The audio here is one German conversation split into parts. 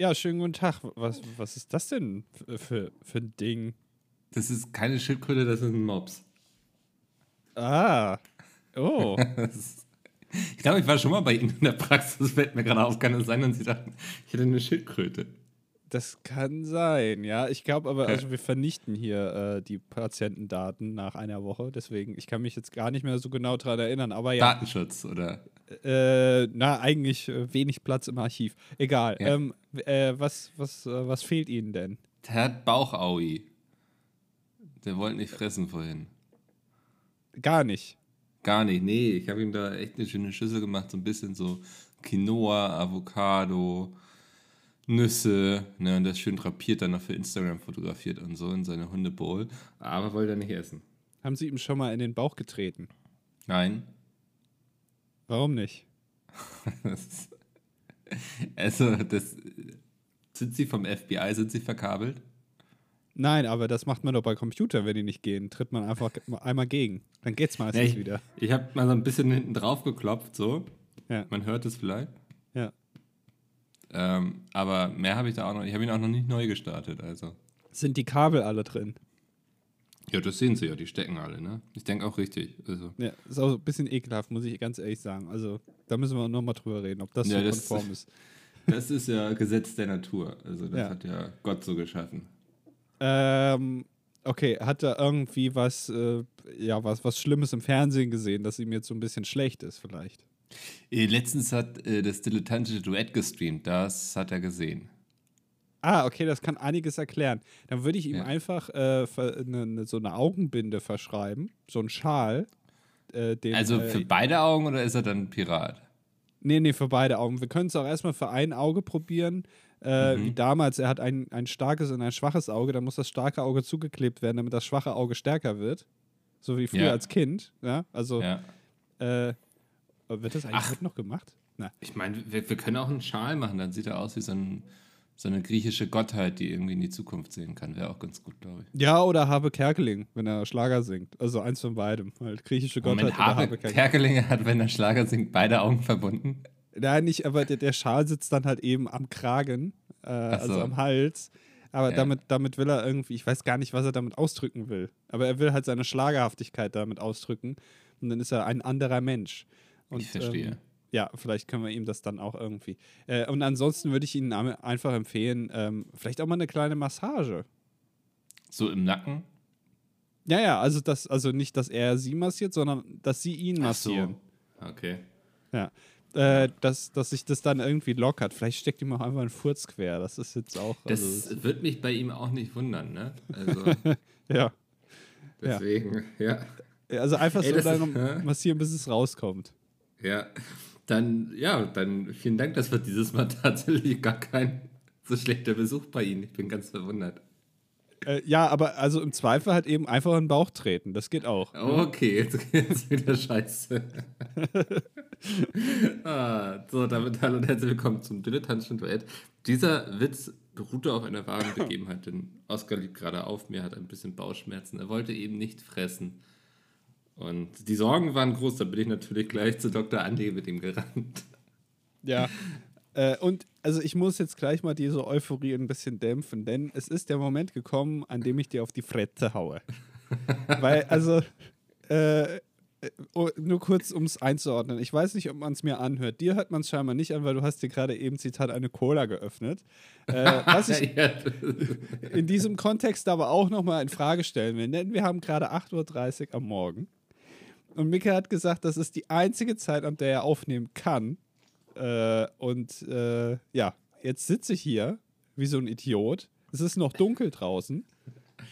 Ja, schönen guten Tag. Was, was ist das denn für, für, ein Ding? Das ist keine Schildkröte, das ist ein Mops. Ah. Oh. ich glaube, ich war schon mal bei Ihnen in der Praxis, fällt mir gerade auf, kann es sein, und Sie dachten, ich hätte eine Schildkröte. Das kann sein, ja. Ich glaube aber, also wir vernichten hier äh, die Patientendaten nach einer Woche. Deswegen, ich kann mich jetzt gar nicht mehr so genau daran erinnern. Aber ja. Datenschutz, oder? Äh, na, eigentlich äh, wenig Platz im Archiv. Egal. Ja. Ähm, äh, was, was, äh, was fehlt Ihnen denn? Der hat Bauchaui. Der wollte nicht fressen vorhin. Gar nicht. Gar nicht, nee. Ich habe ihm da echt eine schöne Schüssel gemacht. So ein bisschen so Quinoa, Avocado, Nüsse, ne, und das schön drapiert dann noch für Instagram fotografiert und so in seine Hundebowl. Aber wollte er nicht essen. Haben Sie ihm schon mal in den Bauch getreten? Nein. Warum nicht? also, das. Sind Sie vom FBI? Sind Sie verkabelt? Nein, aber das macht man doch bei Computern, wenn die nicht gehen. Tritt man einfach einmal gegen. Dann geht's meistens ja, ich, wieder. Ich habe mal so ein bisschen hinten drauf geklopft, so. Ja. Man hört es vielleicht. Ähm, aber mehr habe ich da auch noch. Ich habe ihn auch noch nicht neu gestartet, also. Sind die Kabel alle drin? Ja, das sehen sie ja, die stecken alle, ne? Ich denke auch richtig. Also. Ja, ist auch ein bisschen ekelhaft, muss ich ganz ehrlich sagen. Also, da müssen wir nochmal drüber reden, ob das ja, so das, konform ist. Das ist ja Gesetz der Natur. Also, das ja. hat ja Gott so geschaffen. Ähm, okay, hat er irgendwie was, äh, ja, was, was Schlimmes im Fernsehen gesehen, dass ihm jetzt so ein bisschen schlecht ist, vielleicht? Äh, letztens hat äh, das dilettantische Duett gestreamt, das hat er gesehen. Ah, okay, das kann einiges erklären. Dann würde ich ihm ja. einfach äh, ne, ne, so eine Augenbinde verschreiben, so ein Schal. Äh, den, also für äh, beide Augen oder ist er dann Pirat? Nee, nee, für beide Augen. Wir können es auch erstmal für ein Auge probieren. Äh, mhm. Wie damals, er hat ein, ein starkes und ein schwaches Auge, dann muss das starke Auge zugeklebt werden, damit das schwache Auge stärker wird. So wie früher ja. als Kind. Ja, also. Ja. Äh, wird das eigentlich heute noch gemacht? Na. Ich meine, wir, wir können auch einen Schal machen, dann sieht er aus wie so ein so eine griechische Gottheit, die irgendwie in die Zukunft sehen kann. Wäre auch ganz gut, glaube ich. Ja, oder Habe Kerkeling, wenn er Schlager singt. Also eins von beidem. Halt griechische Gottheit Moment, Habe, Habe Kerkeling. Kerkeling hat, wenn er Schlager singt, beide Augen verbunden. Nein, nicht, aber der, der Schal sitzt dann halt eben am Kragen, äh, so. also am Hals. Aber ja. damit, damit will er irgendwie, ich weiß gar nicht, was er damit ausdrücken will. Aber er will halt seine Schlagerhaftigkeit damit ausdrücken. Und dann ist er ein anderer Mensch. Und, ich verstehe. Ähm, ja, vielleicht können wir ihm das dann auch irgendwie. Äh, und ansonsten würde ich Ihnen einfach empfehlen, ähm, vielleicht auch mal eine kleine Massage. So im Nacken? Ja, ja, also das, also nicht, dass er sie massiert, sondern dass sie ihn massieren. Ach so. Okay. Ja. Äh, dass, dass sich das dann irgendwie lockert. Vielleicht steckt ihm auch einfach ein Furz quer. Das ist jetzt auch. Das also, wird mich bei ihm auch nicht wundern, ne? Also. ja. Deswegen, ja. ja. Also einfach Ey, so dann massieren, bis es rauskommt. Ja. Dann, ja, dann vielen Dank. Das wird dieses Mal tatsächlich gar kein so schlechter Besuch bei Ihnen. Ich bin ganz verwundert. Äh, ja, aber also im Zweifel halt eben einfach in den Bauch treten. Das geht auch. Okay, jetzt geht's wieder scheiße. ah, so, damit hallo und herzlich willkommen zum dilettantischen Duett. Dieser Witz beruhte auf einer wahren Begebenheit, denn Oskar liegt gerade auf mir, hat ein bisschen Bauchschmerzen. Er wollte eben nicht fressen. Und die Sorgen waren groß, da bin ich natürlich gleich zu Dr. Andi mit ihm gerannt. Ja. Äh, und also ich muss jetzt gleich mal diese Euphorie ein bisschen dämpfen, denn es ist der Moment gekommen, an dem ich dir auf die Frette haue. Weil, also, äh, oh, nur kurz, um es einzuordnen. Ich weiß nicht, ob man es mir anhört. Dir hört man es scheinbar nicht an, weil du hast dir gerade eben, Zitat, eine Cola geöffnet. Äh, was ich in diesem Kontext aber auch nochmal in Frage stellen will. Denn wir haben gerade 8.30 Uhr am Morgen. Und Mika hat gesagt, das ist die einzige Zeit, an der er aufnehmen kann. Äh, und äh, ja, jetzt sitze ich hier wie so ein Idiot. Es ist noch dunkel draußen.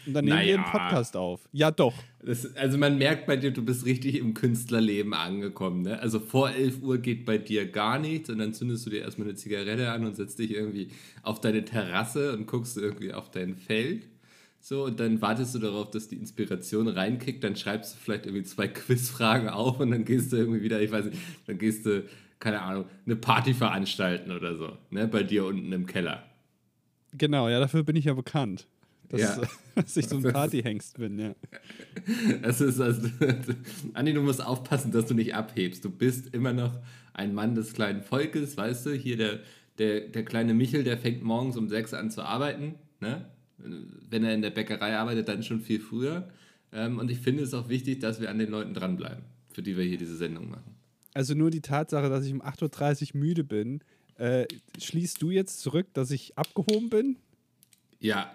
Und dann nehmen naja. wir einen Podcast auf. Ja, doch. Das, also man merkt bei dir, du bist richtig im Künstlerleben angekommen. Ne? Also vor 11 Uhr geht bei dir gar nichts und dann zündest du dir erstmal eine Zigarette an und setzt dich irgendwie auf deine Terrasse und guckst irgendwie auf dein Feld. So, und dann wartest du darauf, dass die Inspiration reinkickt, dann schreibst du vielleicht irgendwie zwei Quizfragen auf und dann gehst du irgendwie wieder, ich weiß nicht, dann gehst du, keine Ahnung, eine Party veranstalten oder so, ne, bei dir unten im Keller. Genau, ja, dafür bin ich ja bekannt. Dass, ja. dass ich so ein Partyhengst bin, ja. Das ist also, Andi, du musst aufpassen, dass du nicht abhebst. Du bist immer noch ein Mann des kleinen Volkes, weißt du, hier der, der, der kleine Michel, der fängt morgens um sechs an zu arbeiten. Ne? Wenn er in der Bäckerei arbeitet, dann schon viel früher. Ähm, und ich finde es auch wichtig, dass wir an den Leuten dranbleiben, für die wir hier diese Sendung machen. Also nur die Tatsache, dass ich um 8.30 Uhr müde bin, äh, schließt du jetzt zurück, dass ich abgehoben bin? Ja,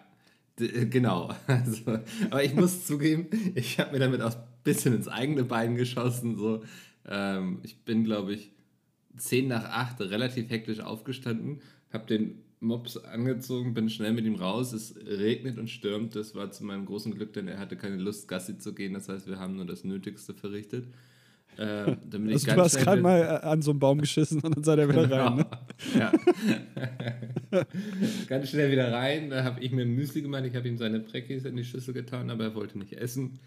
äh, genau. Also, aber ich muss zugeben, ich habe mir damit auch ein bisschen ins eigene Bein geschossen. So. Ähm, ich bin, glaube ich, 10 nach 8 relativ hektisch aufgestanden, habe den Mops angezogen, bin schnell mit ihm raus. Es regnet und stürmt. Das war zu meinem großen Glück, denn er hatte keine Lust, Gassi zu gehen. Das heißt, wir haben nur das Nötigste verrichtet. Äh, also du hast gerade mal äh, an so einen Baum geschissen und dann seid er wieder genau. rein. Ne? Ja. ganz schnell wieder rein. Da habe ich mir Müsli gemacht. Ich habe ihm seine Präckis in die Schüssel getan, aber er wollte nicht essen.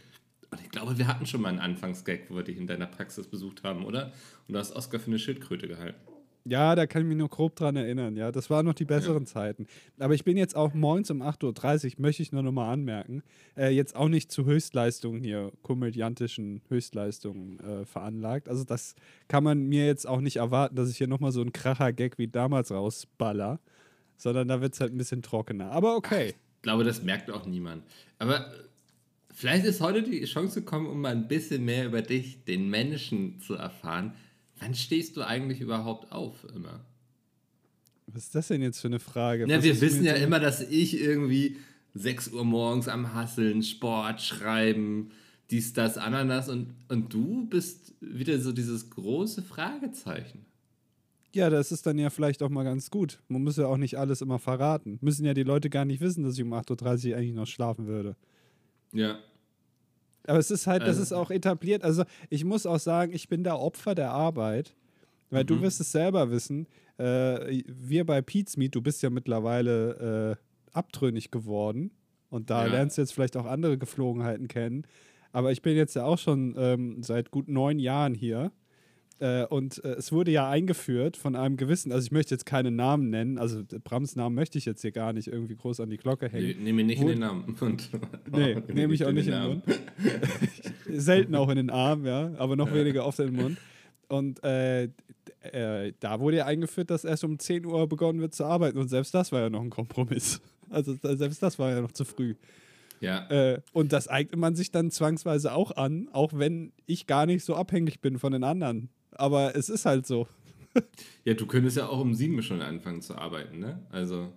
Und ich glaube, wir hatten schon mal einen Anfangsgag, wo wir dich in deiner Praxis besucht haben, oder? Und du hast Oscar für eine Schildkröte gehalten. Ja, da kann ich mich nur grob dran erinnern. Ja, das waren noch die besseren. Zeiten. Aber ich bin jetzt auch morgens um 8.30 Uhr, möchte ich nur noch mal anmerken, äh, jetzt auch nicht zu Höchstleistungen hier, komödiantischen Höchstleistungen äh, veranlagt. Also das kann man mir jetzt auch nicht erwarten, dass ich hier noch mal so einen Kracher-Gag wie damals rausballer, sondern da wird es halt ein bisschen trockener. Aber okay. Ich glaube, das merkt auch niemand. Aber vielleicht ist heute die Chance gekommen, um mal ein bisschen mehr über dich, den Menschen, zu erfahren. Wann stehst du eigentlich überhaupt auf immer? Was ist das denn jetzt für eine Frage? Ja, wir wissen ja immer, dass ich irgendwie 6 Uhr morgens am Hasseln, Sport, Schreiben, dies, das, Ananas und, und du bist wieder so dieses große Fragezeichen. Ja, das ist dann ja vielleicht auch mal ganz gut. Man muss ja auch nicht alles immer verraten. Müssen ja die Leute gar nicht wissen, dass ich um 8.30 Uhr eigentlich noch schlafen würde. Ja. Aber es ist halt, das also ist auch etabliert. Also ich muss auch sagen, ich bin da Opfer der Arbeit, weil mhm. du wirst es selber wissen. Äh, wir bei Pete's Meet, du bist ja mittlerweile äh, abtrünnig geworden und da ja. lernst du jetzt vielleicht auch andere Geflogenheiten kennen. Aber ich bin jetzt ja auch schon ähm, seit gut neun Jahren hier äh, und äh, es wurde ja eingeführt von einem gewissen, also ich möchte jetzt keinen Namen nennen, also Brams Namen möchte ich jetzt hier gar nicht irgendwie groß an die Glocke hängen. Nee, nehme nicht Wo, in den Namen. Und, nee, nehme ich auch nicht in den, Mund. Selten auch in den Arm, ja, aber noch ja. weniger oft in den Mund. Und äh, äh, da wurde ja eingeführt, dass erst um 10 Uhr begonnen wird zu arbeiten und selbst das war ja noch ein Kompromiss. Also selbst das war ja noch zu früh. Ja. Äh, und das eignet man sich dann zwangsweise auch an, auch wenn ich gar nicht so abhängig bin von den anderen aber es ist halt so. ja, du könntest ja auch um sieben schon anfangen zu arbeiten, ne? Also.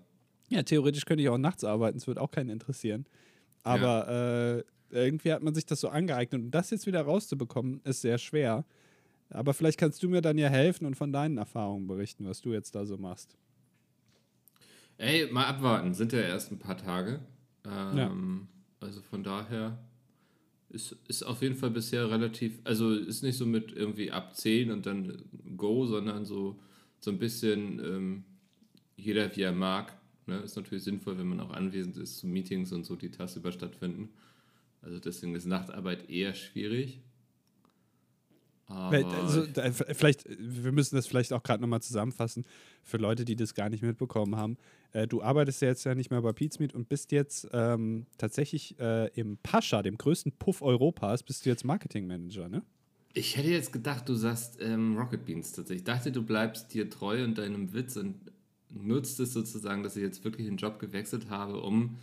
Ja, theoretisch könnte ich auch nachts arbeiten, es würde auch keinen interessieren. Aber ja. äh, irgendwie hat man sich das so angeeignet. Und das jetzt wieder rauszubekommen, ist sehr schwer. Aber vielleicht kannst du mir dann ja helfen und von deinen Erfahrungen berichten, was du jetzt da so machst. Ey, mal abwarten. Sind ja erst ein paar Tage. Ähm, ja. Also von daher ist, ist auf jeden Fall bisher relativ, also ist nicht so mit irgendwie ab 10 und dann Go, sondern so, so ein bisschen ähm, jeder wie er mag. Ne? Ist natürlich sinnvoll, wenn man auch anwesend ist zu Meetings und so, die tagsüber stattfinden. Also deswegen ist Nachtarbeit eher schwierig. Also, vielleicht, wir müssen das vielleicht auch gerade nochmal zusammenfassen für Leute, die das gar nicht mitbekommen haben. Äh, du arbeitest ja jetzt ja nicht mehr bei Pizmeet und bist jetzt ähm, tatsächlich äh, im Pascha, dem größten Puff Europas, bist du jetzt Marketingmanager, ne? Ich hätte jetzt gedacht, du sagst ähm, Rocket Beans tatsächlich. Ich dachte, du bleibst dir treu und deinem Witz und nutzt es sozusagen, dass ich jetzt wirklich den Job gewechselt habe, um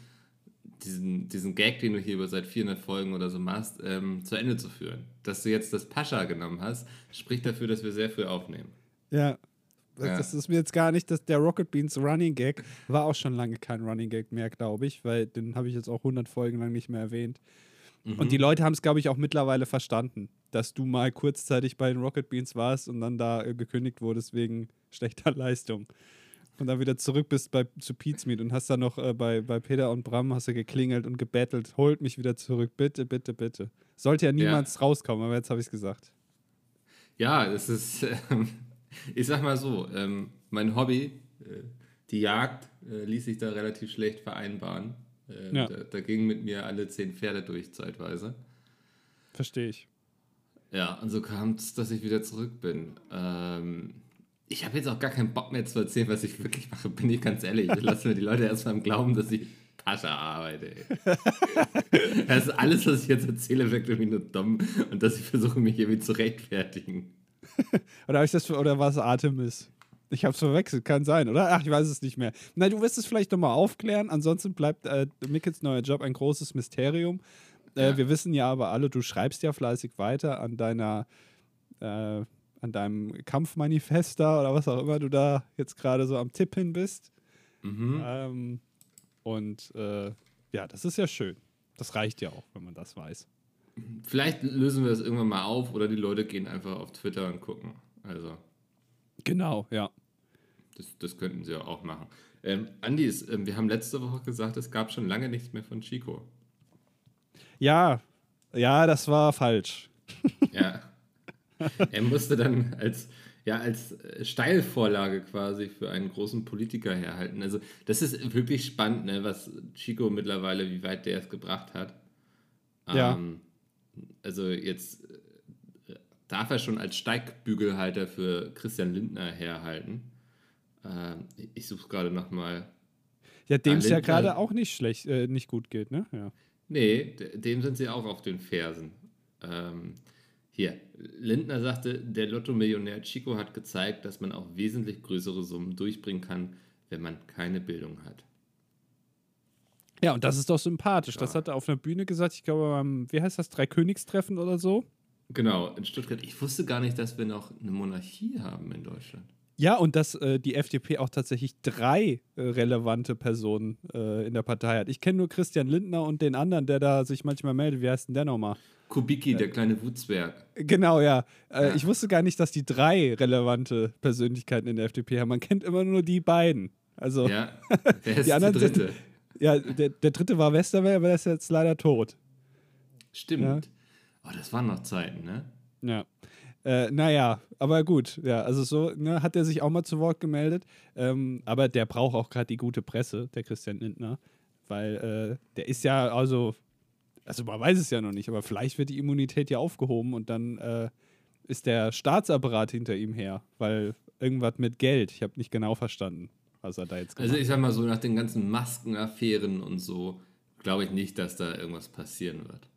diesen, diesen Gag, den du hier über seit 400 Folgen oder so machst, ähm, zu Ende zu führen. Dass du jetzt das Pascha genommen hast, spricht dafür, dass wir sehr früh aufnehmen. Ja. ja. Das ist mir jetzt gar nicht, dass der Rocket Beans Running Gag war auch schon lange kein Running Gag mehr, glaube ich, weil den habe ich jetzt auch 100 Folgen lang nicht mehr erwähnt. Mhm. Und die Leute haben es, glaube ich, auch mittlerweile verstanden, dass du mal kurzzeitig bei den Rocket Beans warst und dann da äh, gekündigt wurdest wegen schlechter Leistung und dann wieder zurück bist bei, zu Pete's Meet und hast dann noch äh, bei, bei Peter und Bram hast du geklingelt und gebettelt, holt mich wieder zurück, bitte, bitte, bitte. Sollte ja niemals ja. rauskommen, aber jetzt habe ich es gesagt. Ja, es ist, äh, ich sag mal so, ähm, mein Hobby, äh, die Jagd, äh, ließ sich da relativ schlecht vereinbaren. Ähm, ja. da, da gingen mit mir alle zehn Pferde durch zeitweise. Verstehe ich. Ja, und so kam es, dass ich wieder zurück bin. Ähm, ich habe jetzt auch gar keinen Bock mehr zu erzählen, was ich wirklich mache, bin ich ganz ehrlich. Ich lasse mir die Leute erstmal im Glauben, dass ich Pascha arbeite. das ist alles, was ich jetzt erzähle, wirkt irgendwie nur dumm und dass ich versuche, mich irgendwie zu rechtfertigen. oder, ich das, oder war es Artemis? Ich habe es verwechselt, kann sein, oder? Ach, ich weiß es nicht mehr. Na, du wirst es vielleicht nochmal aufklären. Ansonsten bleibt äh, Mickels neuer Job ein großes Mysterium. Äh, ja. Wir wissen ja aber alle, du schreibst ja fleißig weiter an deiner, äh, an deinem Kampfmanifest da oder was auch immer du da jetzt gerade so am Tippen bist. Mhm. Ähm, und äh, ja, das ist ja schön. Das reicht ja auch, wenn man das weiß. Vielleicht lösen wir das irgendwann mal auf oder die Leute gehen einfach auf Twitter und gucken. Also. Genau, ja. Das, das könnten sie auch machen. Ähm, Andis, ähm, wir haben letzte Woche gesagt, es gab schon lange nichts mehr von Chico. Ja, ja, das war falsch. ja. Er musste dann als, ja, als äh, Steilvorlage quasi für einen großen Politiker herhalten. Also, das ist wirklich spannend, ne, was Chico mittlerweile, wie weit der es gebracht hat. Ja. Ähm, also, jetzt darf er schon als Steigbügelhalter für Christian Lindner herhalten. Ähm, ich suche gerade nochmal. Ja, dem es ja gerade auch nicht schlecht, äh, nicht gut geht, ne? Ja. Nee, dem sind sie auch auf den Fersen. Ähm, hier, Lindner sagte, der Lotto-Millionär Chico hat gezeigt, dass man auch wesentlich größere Summen durchbringen kann, wenn man keine Bildung hat. Ja, und das ist doch sympathisch. Ja. Das hat er auf einer Bühne gesagt, ich glaube, wie heißt das, Dreikönigstreffen oder so? Genau, in Stuttgart. Ich wusste gar nicht, dass wir noch eine Monarchie haben in Deutschland. Ja, und dass äh, die FDP auch tatsächlich drei äh, relevante Personen äh, in der Partei hat. Ich kenne nur Christian Lindner und den anderen, der da sich manchmal meldet. Wie heißt denn der nochmal? Kubicki, der kleine Wutzwerg. Genau, ja. Äh, ja. Ich wusste gar nicht, dass die drei relevante Persönlichkeiten in der FDP haben. Man kennt immer nur die beiden. Also, ja, wer ist die anderen der dritte? Sind, ja, der, der dritte war Westerwelle, aber der ist jetzt leider tot. Stimmt. Ja. Oh, das waren noch Zeiten, ne? Ja. Äh, naja, aber gut, ja, also so ne, hat er sich auch mal zu Wort gemeldet. Ähm, aber der braucht auch gerade die gute Presse, der Christian Lindner, weil äh, der ist ja, also, also man weiß es ja noch nicht, aber vielleicht wird die Immunität ja aufgehoben und dann äh, ist der Staatsapparat hinter ihm her, weil irgendwas mit Geld, ich habe nicht genau verstanden, was er da jetzt gemacht Also ich sag mal so, nach den ganzen Maskenaffären und so, glaube ich nicht, dass da irgendwas passieren wird.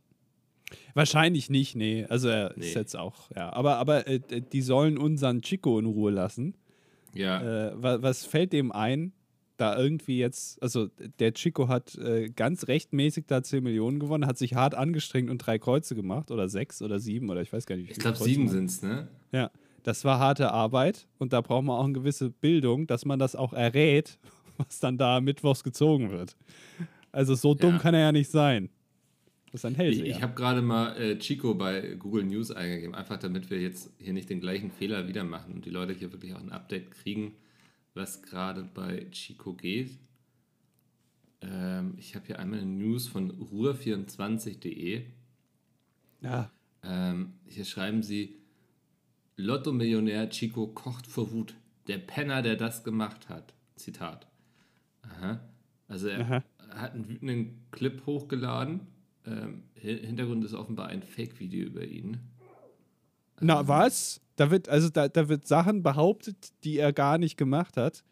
Wahrscheinlich nicht, nee. Also er nee. ist jetzt auch, ja. Aber, aber äh, die sollen unseren Chico in Ruhe lassen. Ja. Äh, was, was, fällt dem ein, da irgendwie jetzt, also der Chico hat äh, ganz rechtmäßig da 10 Millionen gewonnen, hat sich hart angestrengt und drei Kreuze gemacht oder sechs oder sieben oder ich weiß gar nicht. Wie ich glaube sieben sind es, ne? Ja. Das war harte Arbeit und da braucht man auch eine gewisse Bildung, dass man das auch errät, was dann da mittwochs gezogen wird. Also so dumm ja. kann er ja nicht sein. Das ist ein Hellseher. Ich, ich habe gerade mal äh, Chico bei Google News eingegeben, einfach damit wir jetzt hier nicht den gleichen Fehler wieder machen und die Leute hier wirklich auch ein Update kriegen, was gerade bei Chico geht. Ähm, ich habe hier einmal eine News von ruhr24.de. Ja. Ähm, hier schreiben sie: Lotto-Millionär Chico kocht vor Wut. Der Penner, der das gemacht hat. Zitat. Aha. Also er Aha. hat einen wütenden Clip hochgeladen ähm, Hintergrund ist offenbar ein Fake-Video über ihn. Na, ähm, was? Da wird, also da, da wird Sachen behauptet, die er gar nicht gemacht hat.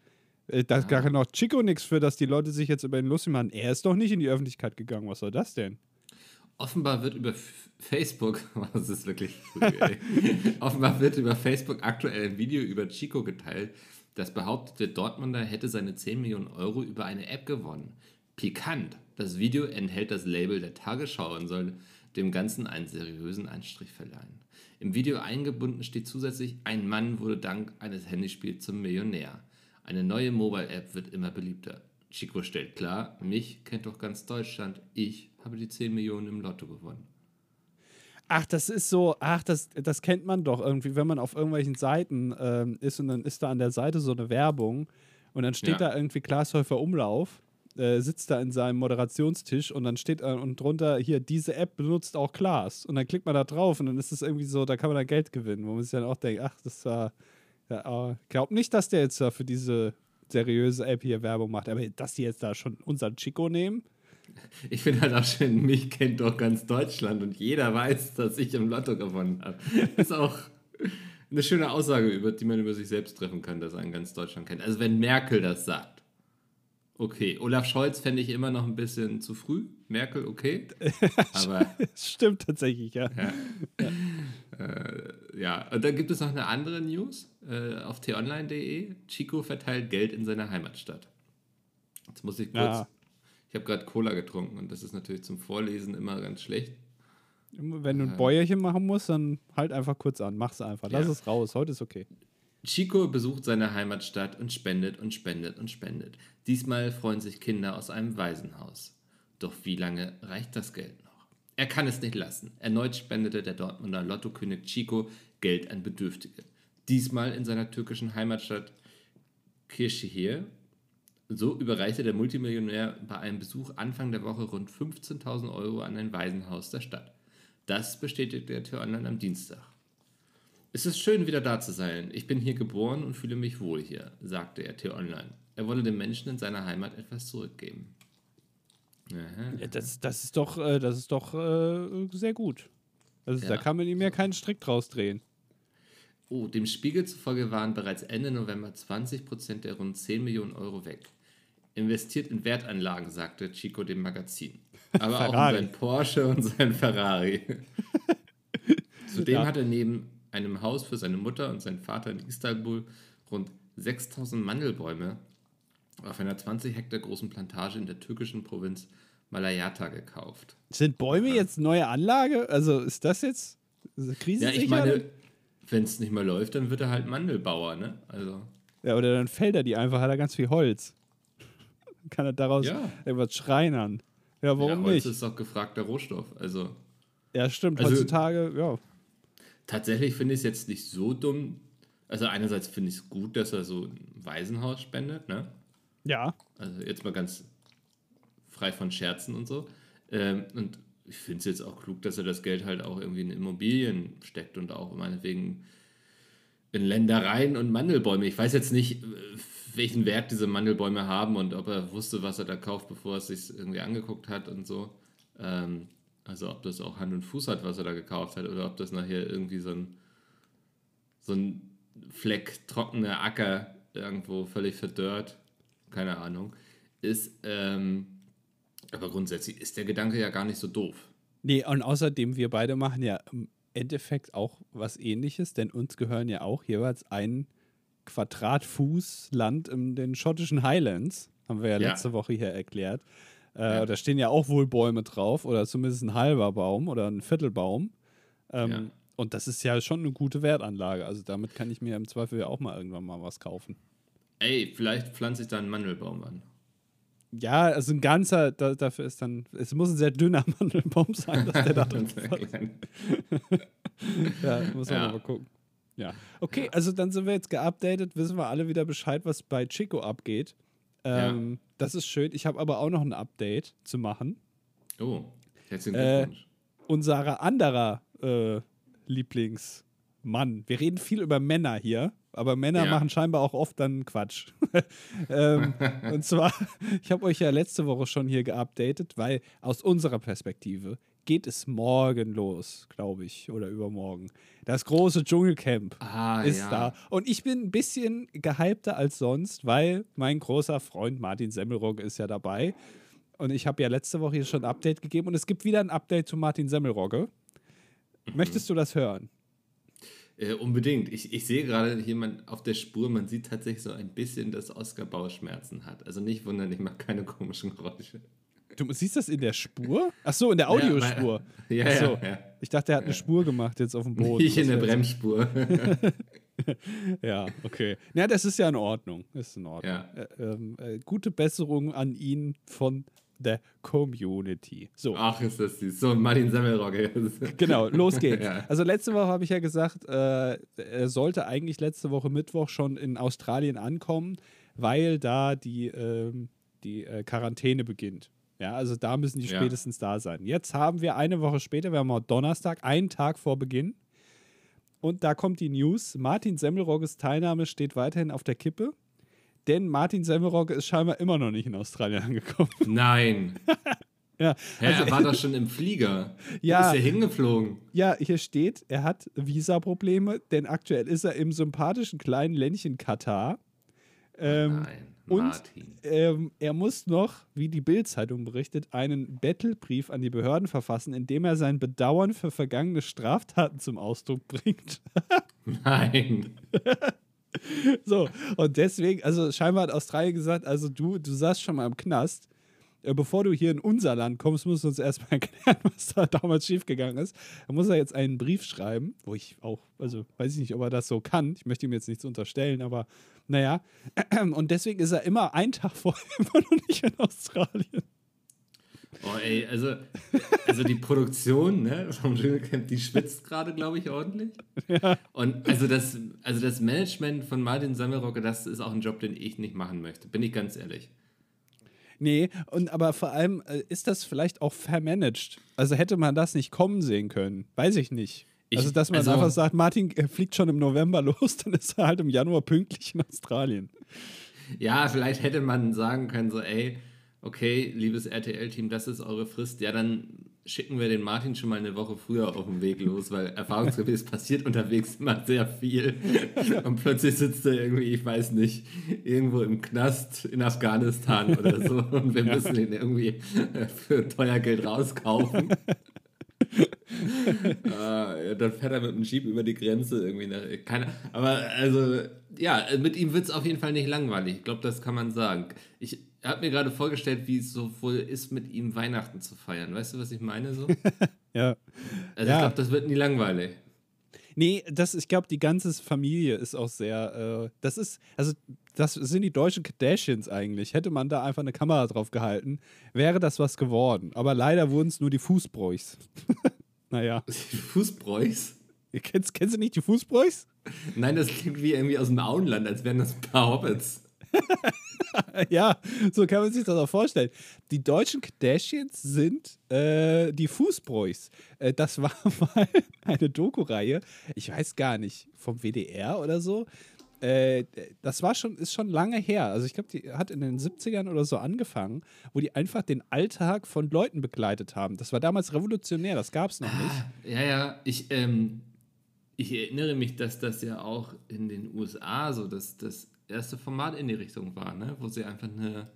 Äh, da ja. kann auch Chico nichts für, dass die Leute sich jetzt über ihn lustig machen. Er ist doch nicht in die Öffentlichkeit gegangen. Was soll das denn? Offenbar wird über Facebook, das ist wirklich offenbar wird über Facebook aktuell ein Video über Chico geteilt, das behauptete, Dortmunder hätte seine 10 Millionen Euro über eine App gewonnen. Pikant. Das Video enthält das Label der Tagesschau und soll dem Ganzen einen seriösen Anstrich verleihen. Im Video eingebunden steht zusätzlich, ein Mann wurde dank eines Handyspiels zum Millionär. Eine neue Mobile-App wird immer beliebter. Chico stellt klar, mich kennt doch ganz Deutschland. Ich habe die 10 Millionen im Lotto gewonnen. Ach, das ist so, ach, das, das kennt man doch irgendwie, wenn man auf irgendwelchen Seiten ähm, ist und dann ist da an der Seite so eine Werbung und dann steht ja. da irgendwie Glashäufer Umlauf äh, sitzt da in seinem Moderationstisch und dann steht äh, und drunter hier, diese App benutzt auch Klaas. Und dann klickt man da drauf und dann ist es irgendwie so, da kann man dann Geld gewinnen, wo man sich dann auch denkt, ach, das war. Ja, glaub nicht, dass der jetzt da für diese seriöse App hier Werbung macht, aber dass die jetzt da schon unseren Chico nehmen. Ich finde halt auch schön, mich kennt doch ganz Deutschland und jeder weiß, dass ich im Lotto gewonnen habe. Ist auch eine schöne Aussage, über die man über sich selbst treffen kann, dass einen ganz Deutschland kennt. Also wenn Merkel das sagt okay. Olaf Scholz fände ich immer noch ein bisschen zu früh. Merkel, okay. Aber Das stimmt tatsächlich, ja. ja. Äh, ja, und dann gibt es noch eine andere News äh, auf t-online.de. Chico verteilt Geld in seiner Heimatstadt. Jetzt muss ich kurz. Ja. Ich habe gerade Cola getrunken und das ist natürlich zum Vorlesen immer ganz schlecht. Wenn du ein Bäuerchen machen musst, dann halt einfach kurz an. Mach's einfach. Lass Ja. es raus. Heute ist okay. Chico besucht seine Heimatstadt und spendet und spendet und spendet. Diesmal freuen sich Kinder aus einem Waisenhaus. Doch wie lange reicht das Geld noch? Er kann es nicht lassen. Erneut spendete der Dortmunder Lottokönig Chico Geld an Bedürftige. Diesmal in seiner türkischen Heimatstadt Kirchehir. So überreichte der Multimillionär bei einem Besuch Anfang der Woche rund 15.000 Euro an ein Waisenhaus der Stadt. Das bestätigte der Tür Online am Dienstag. Es ist schön, wieder da zu sein. Ich bin hier geboren und fühle mich wohl hier, sagte er T-Online. Er wolle den Menschen in seiner Heimat etwas zurückgeben. Ja, das, das ist doch, äh, das ist doch äh, sehr gut. Also da Ja. kann man ihm ja keinen Strick draus drehen. Oh, dem Spiegel zufolge waren bereits Ende November 20% der rund 10 Millionen Euro weg. Investiert in Wertanlagen, sagte Chico dem Magazin. Aber auch in sein Porsche und sein Ferrari. Zudem Ja. hat er neben einem Haus für seine Mutter und seinen Vater in Istanbul rund 6000 Mandelbäume auf einer 20 Hektar großen Plantage in der türkischen Provinz Malayata gekauft. Sind Bäume jetzt neue Anlage? Also ist das jetzt Ja, krisensicher? ich meine, wenn es nicht mehr läuft, dann wird er halt Mandelbauer, ne? Also. ja, oder dann fällt er die einfach, hat er ganz viel Holz. Kann er daraus Ja. irgendwas schreinern? Ja, warum ja, Holz nicht? ist auch gefragter Rohstoff. Also Ja, stimmt. Also- Heutzutage, ja. Tatsächlich finde ich es jetzt nicht so dumm. Also einerseits finde ich es gut, dass er so ein Waisenhaus spendet, ne? Ja. Also jetzt mal ganz frei von Scherzen und so. Ähm, und ich finde es jetzt auch klug, dass er das Geld halt auch irgendwie in Immobilien steckt und auch meinetwegen in Ländereien und Mandelbäume. Ich weiß jetzt nicht, äh, welchen Wert diese Mandelbäume haben und ob er wusste, was er da kauft, bevor er es sich irgendwie angeguckt hat und so. Ähm, also ob das auch Hand und Fuß hat, was er da gekauft hat, oder ob das nachher irgendwie so ein, so ein Fleck trockener Acker irgendwo völlig verdörrt, keine Ahnung, ist. Ähm, aber grundsätzlich ist der Gedanke ja gar nicht so doof. Nee, und außerdem, wir beide machen ja im Endeffekt auch was ähnliches, denn uns gehören ja auch jeweils ein Quadratfuß Land in den schottischen Highlands, haben wir ja, Ja. letzte Woche hier erklärt. Äh, Ja. Da stehen ja auch wohl Bäume drauf oder zumindest ein halber Baum oder ein Viertelbaum. Ähm, Ja. Und das ist ja schon eine gute Wertanlage. Also damit kann ich mir im Zweifel ja auch mal irgendwann mal was kaufen. Ey, vielleicht pflanze ich da einen Mandelbaum an. Ja, also ein ganzer, da, dafür ist dann, es muss ein sehr dünner Mandelbaum sein, dass der da drin passt. Ja, muss man Ja. mal gucken. Ja. Okay, also dann sind wir jetzt geupdatet, wissen wir alle wieder Bescheid, was bei Chico abgeht. Ähm, Das ist schön. Ich habe aber auch noch ein Update zu machen. oh, herzlichen Äh, Glückwunsch. Unser anderer äh, Lieblingsmann. Wir reden viel über Männer hier, aber Männer Ja. machen scheinbar auch oft dann Quatsch. ähm, und zwar, ich habe euch ja letzte Woche schon hier geupdatet, weil aus unserer Perspektive geht es morgen los, glaube ich, oder übermorgen. Das große Dschungelcamp ah, ist ja. da. Und ich bin ein bisschen gehypter als sonst, weil mein großer Freund Martin Semmelrogge ist ja dabei. Und ich habe ja letzte Woche hier schon ein Update gegeben und es gibt wieder ein Update zu Martin Semmelrogge. Mhm. Möchtest du das hören? Äh, unbedingt. Ich, ich sehe gerade jemand auf der Spur, man sieht tatsächlich so ein bisschen, dass Oscar Bauchschmerzen hat. Also nicht wundern, ich mache keine komischen Geräusche. Du siehst das in der Spur? Ach so, in der Audiospur. Ja, Ach so. ja, ja. Ich dachte, er hat eine Spur gemacht jetzt auf dem Boden. Nicht in der Bremsspur. Ja, okay. Ja, das ist ja in Ordnung. Das ist in Ordnung. Ja. Äh, äh, gute Besserung an ihn von der Community. So. Ach, ist das süß. So, Martin Semmelrogge. Genau, los geht's. Ja. Also letzte Woche habe ich ja gesagt, äh, er sollte eigentlich letzte Woche Mittwoch schon in Australien ankommen, weil da die, ähm, die äh, Quarantäne beginnt. Ja, also da müssen die Ja. spätestens da sein. Jetzt haben wir eine Woche später, wir haben auch Donnerstag, einen Tag vor Beginn. Und da kommt die News, Martin Semmelrogges Teilnahme steht weiterhin auf der Kippe, denn Martin Semmelrogge ist scheinbar immer noch nicht in Australien angekommen. Nein. ja, Hä, er war doch schon im Flieger. Ja. Wo ist er hingeflogen? Ja, hier steht, er hat Visa-Probleme, denn aktuell ist er im sympathischen kleinen Ländchen Katar. Ähm, Nein, und ähm, er muss noch, wie die Bild-Zeitung berichtet, einen Bettelbrief an die Behörden verfassen, in dem er sein Bedauern für vergangene Straftaten zum Ausdruck bringt. Nein. so, und deswegen, also scheinbar hat Australien gesagt, also du, du saßt schon mal im Knast. Äh, Bevor du hier in unser Land kommst, musst du uns erstmal erklären, was da damals schiefgegangen ist. Da muss er jetzt einen Brief schreiben, wo ich auch, also weiß ich nicht, ob er das so kann. Ich möchte ihm jetzt nichts unterstellen, aber naja. Und deswegen ist er immer einen Tag vorher immer noch nicht in Australien. Oh ey, also, also die Produktion ne, vom Dschungelcamp, die schwitzt gerade, glaube ich, ordentlich. Und also das, also das Management von Martin Semmelrocke, das ist auch ein Job, den ich nicht machen möchte, bin ich ganz ehrlich. Nee, und aber vor allem äh, ist das vielleicht auch vermanagt. Also hätte man das nicht kommen sehen können. Weiß ich nicht. Ich- also, dass man also- einfach sagt, Martin äh, fliegt schon im November los, dann ist er halt im Januar pünktlich in Australien. Ja, vielleicht hätte man sagen können, so, ey, okay, liebes RTL-Team, das ist eure Frist. Ja, dann schicken wir den Martin schon mal eine Woche früher auf den Weg los, weil erfahrungsgemäß passiert unterwegs immer sehr viel. Und plötzlich sitzt er irgendwie, ich weiß nicht, irgendwo im Knast in Afghanistan oder so und wir müssen ihn irgendwie für teuer Geld rauskaufen. ah, ja, dann fährt er mit dem Jeep über die Grenze irgendwie nach. Keine, aber also, ja, mit ihm wird es auf jeden Fall nicht langweilig. Ich glaube, das kann man sagen. Ich habe mir gerade vorgestellt, wie es so wohl ist, mit ihm Weihnachten zu feiern. Weißt du, was ich meine? So? Ja. Also Ja. ich glaube, das wird nie langweilig. Nee, das, ich glaube, die ganze Familie ist auch sehr, äh, das ist, also das sind die deutschen Kardashians eigentlich. Hätte man da einfach eine Kamera drauf gehalten, wäre das was geworden. Aber leider wurden es nur die Fußbräuchs. naja. Fußbräuchs? Kennst, kennst du nicht die Fußbräuchs? Nein, das klingt wie irgendwie aus dem Auenland, als wären das ein paar Hobbits. Ja, so kann man sich das auch vorstellen. Die deutschen Kardashians sind äh, die Fußbräuchs. Äh, das war mal eine Doku-Reihe, ich weiß gar nicht, vom WDR oder so. Äh, das war schon, ist schon lange her. Also ich glaube, die hat in den 70ern oder so angefangen, wo die einfach den Alltag von Leuten begleitet haben. Das war damals revolutionär, das gab es noch nicht. Ja, ja, ich, ähm, ich erinnere mich, dass das ja auch in den USA so das, das erste Format in die Richtung war, ne? wo sie einfach eine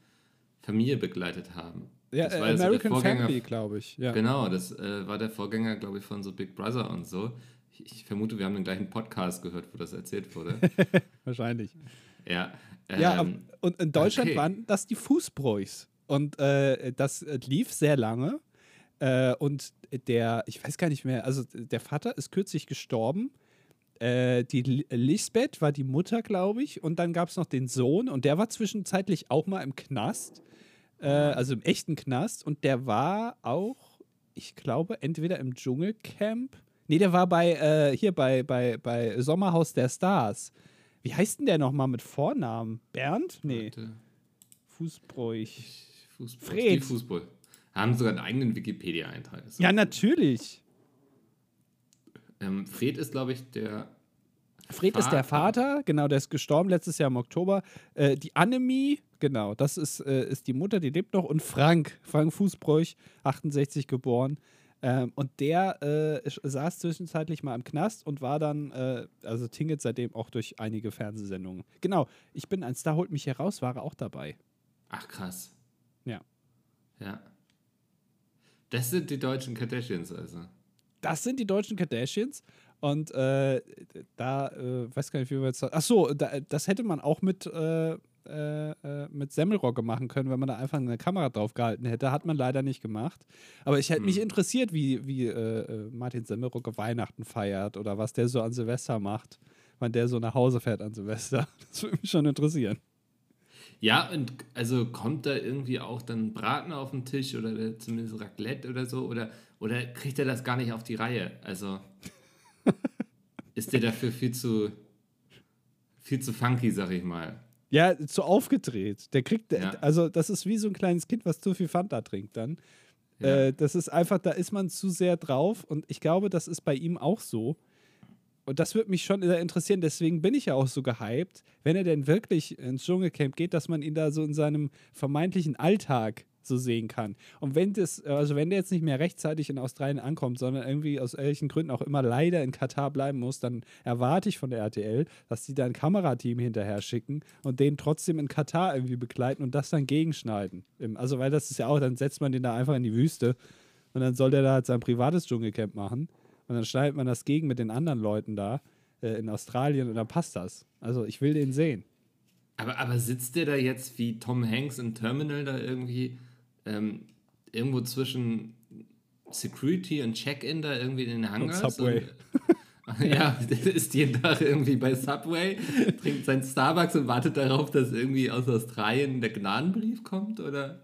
Familie begleitet haben. Ja, das äh, war ja so der American Vorgänger- Family, glaube ich. Ja. Genau, das äh, war der Vorgänger, glaube ich, von so Big Brother und so. Ich, ich vermute, wir haben den gleichen Podcast gehört, wo das erzählt wurde. Wahrscheinlich. ja. Ja, ähm, ab- und in Deutschland okay. waren das die Fußbräuchs. Und äh, das äh, lief sehr lange. Äh, und der, ich weiß gar nicht mehr, also der Vater ist kürzlich gestorben. Äh, die Li- Lisbeth war die Mutter, glaube ich. Und dann gab es noch den Sohn. Und der war zwischenzeitlich auch mal im Knast. Äh, also im echten Knast. Und der war auch, ich glaube, entweder im Dschungelcamp. Nee, der war bei, äh, hier bei, bei, bei Sommerhaus der Stars. Wie heißt denn der nochmal mit Vornamen? Bernd? Nee, warte, Fußbräuch. Fußball. Fred. Fußball. Haben sogar einen eigenen Wikipedia-Eintrag. Ja, natürlich. Ähm, Fred ist, glaube ich, der. Fred ist der Vater. Vater, genau, der ist gestorben letztes Jahr im Oktober. Äh, die Annemie, genau, das ist, äh, ist die Mutter, die lebt noch. Und Frank, Frank Fußbräuch, 68 geboren. Ähm, und der äh, saß zwischenzeitlich mal im Knast und war dann, äh, also tingelt seitdem auch durch einige Fernsehsendungen. Genau, ich bin ein Star, holt mich heraus, war er auch dabei. Ach, krass. Ja. Ja. Das sind die deutschen Kardashians also. Das sind die deutschen Kardashians. Und äh, da, äh, weiß gar nicht, wie wir jetzt. Ach so, da, das hätte man auch mit, äh, äh, äh, mit Semmelrogge machen können, wenn man da einfach eine Kamera drauf gehalten hätte. Hat man leider nicht gemacht. Aber ich hätte mich interessiert, wie, wie äh, Martin Semmelrogge Weihnachten feiert oder was der so an Silvester macht, wann der so nach Hause fährt an Silvester. Das würde mich schon interessieren. Ja, und also kommt da irgendwie auch dann Braten auf den Tisch oder der- zumindest Raclette oder so? Oder, oder kriegt er das gar nicht auf die Reihe? Also ist der dafür viel zu viel zu funky, sag ich mal. Ja, zu aufgedreht. Der kriegt, Ja. also das ist wie so ein kleines Kind, was zu viel Fanta trinkt dann. Ja. Äh, das ist einfach, da ist man zu sehr drauf und ich glaube, das ist bei ihm auch so. Und das würde mich schon interessieren, deswegen bin ich ja auch so gehypt, wenn er denn wirklich ins Dschungelcamp geht, dass man ihn da so in seinem vermeintlichen Alltag so sehen kann. Und wenn das, also wenn der jetzt nicht mehr rechtzeitig in Australien ankommt, sondern irgendwie aus welchen Gründen auch immer leider in Katar bleiben muss, dann erwarte ich von der RTL, dass die da ein Kamerateam hinterher schicken und den trotzdem in Katar irgendwie begleiten und das dann gegenschneiden. Also, weil das ist ja auch, dann setzt man den da einfach in die Wüste und dann soll der da halt sein privates Dschungelcamp machen und dann schneidet man das gegen mit den anderen Leuten da äh, in Australien und dann passt das. Also, ich will den sehen. Aber, aber sitzt der da jetzt wie Tom Hanks im Terminal da irgendwie ähm, irgendwo zwischen Security und Check-in da irgendwie in den Hangars. Und Subway. Und, ja, ist jeden Tag irgendwie bei Subway, trinkt sein Starbucks und wartet darauf, dass irgendwie aus Australien der Gnadenbrief kommt, oder?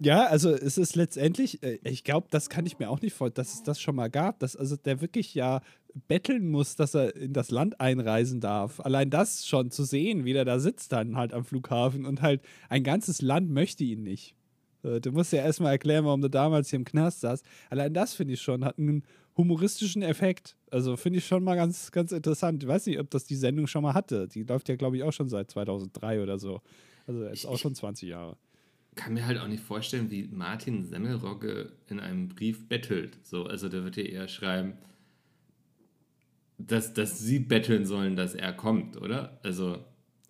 Ja, also es ist letztendlich, äh, ich glaube, das kann ich mir auch nicht vorstellen, dass es das schon mal gab, dass also der wirklich ja betteln muss, dass er in das Land einreisen darf. Allein das schon zu sehen, wie der da sitzt dann halt am Flughafen und halt ein ganzes Land möchte ihn nicht. Du musst ja erstmal erklären, warum du damals hier im Knast saß. Allein das finde ich schon, hat einen humoristischen Effekt. Also finde ich schon mal ganz, ganz interessant. Ich weiß nicht, ob das die Sendung schon mal hatte. Die läuft ja, glaube ich, auch schon seit 2003 oder so. Also jetzt auch schon 20 Jahre. Ich kann mir halt auch nicht vorstellen, wie Martin Semmelrogge in einem Brief bettelt. So, also der wird ja eher schreiben, dass, dass sie betteln sollen, dass er kommt, oder? Also,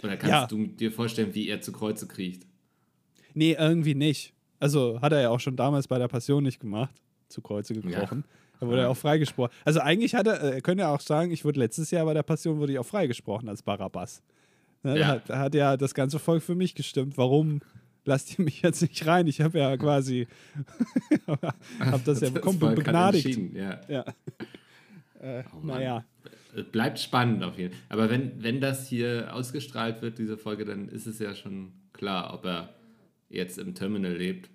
oder kannst ja. du dir vorstellen, wie er zu Kreuze kriecht? Nee, irgendwie nicht. Also hat er ja auch schon damals bei der Passion nicht gemacht, zu Kreuze gekrochen. Ja. Da wurde er auch freigesprochen. Also eigentlich hat er, er könnte ja auch sagen, ich wurde letztes Jahr bei der Passion wurde ich auch freigesprochen als Barabbas. Ne, ja. Da, hat, da hat ja das ganze Volk für mich gestimmt. Warum lasst ihr mich jetzt nicht rein? Ich habe ja quasi, habe das ja bekommen, bin begnadigt. Ja. ja. Äh, oh naja. Bleibt spannend auf jeden Fall. Aber wenn, wenn das hier ausgestrahlt wird, diese Folge, dann ist es ja schon klar, ob er jetzt im Terminal lebt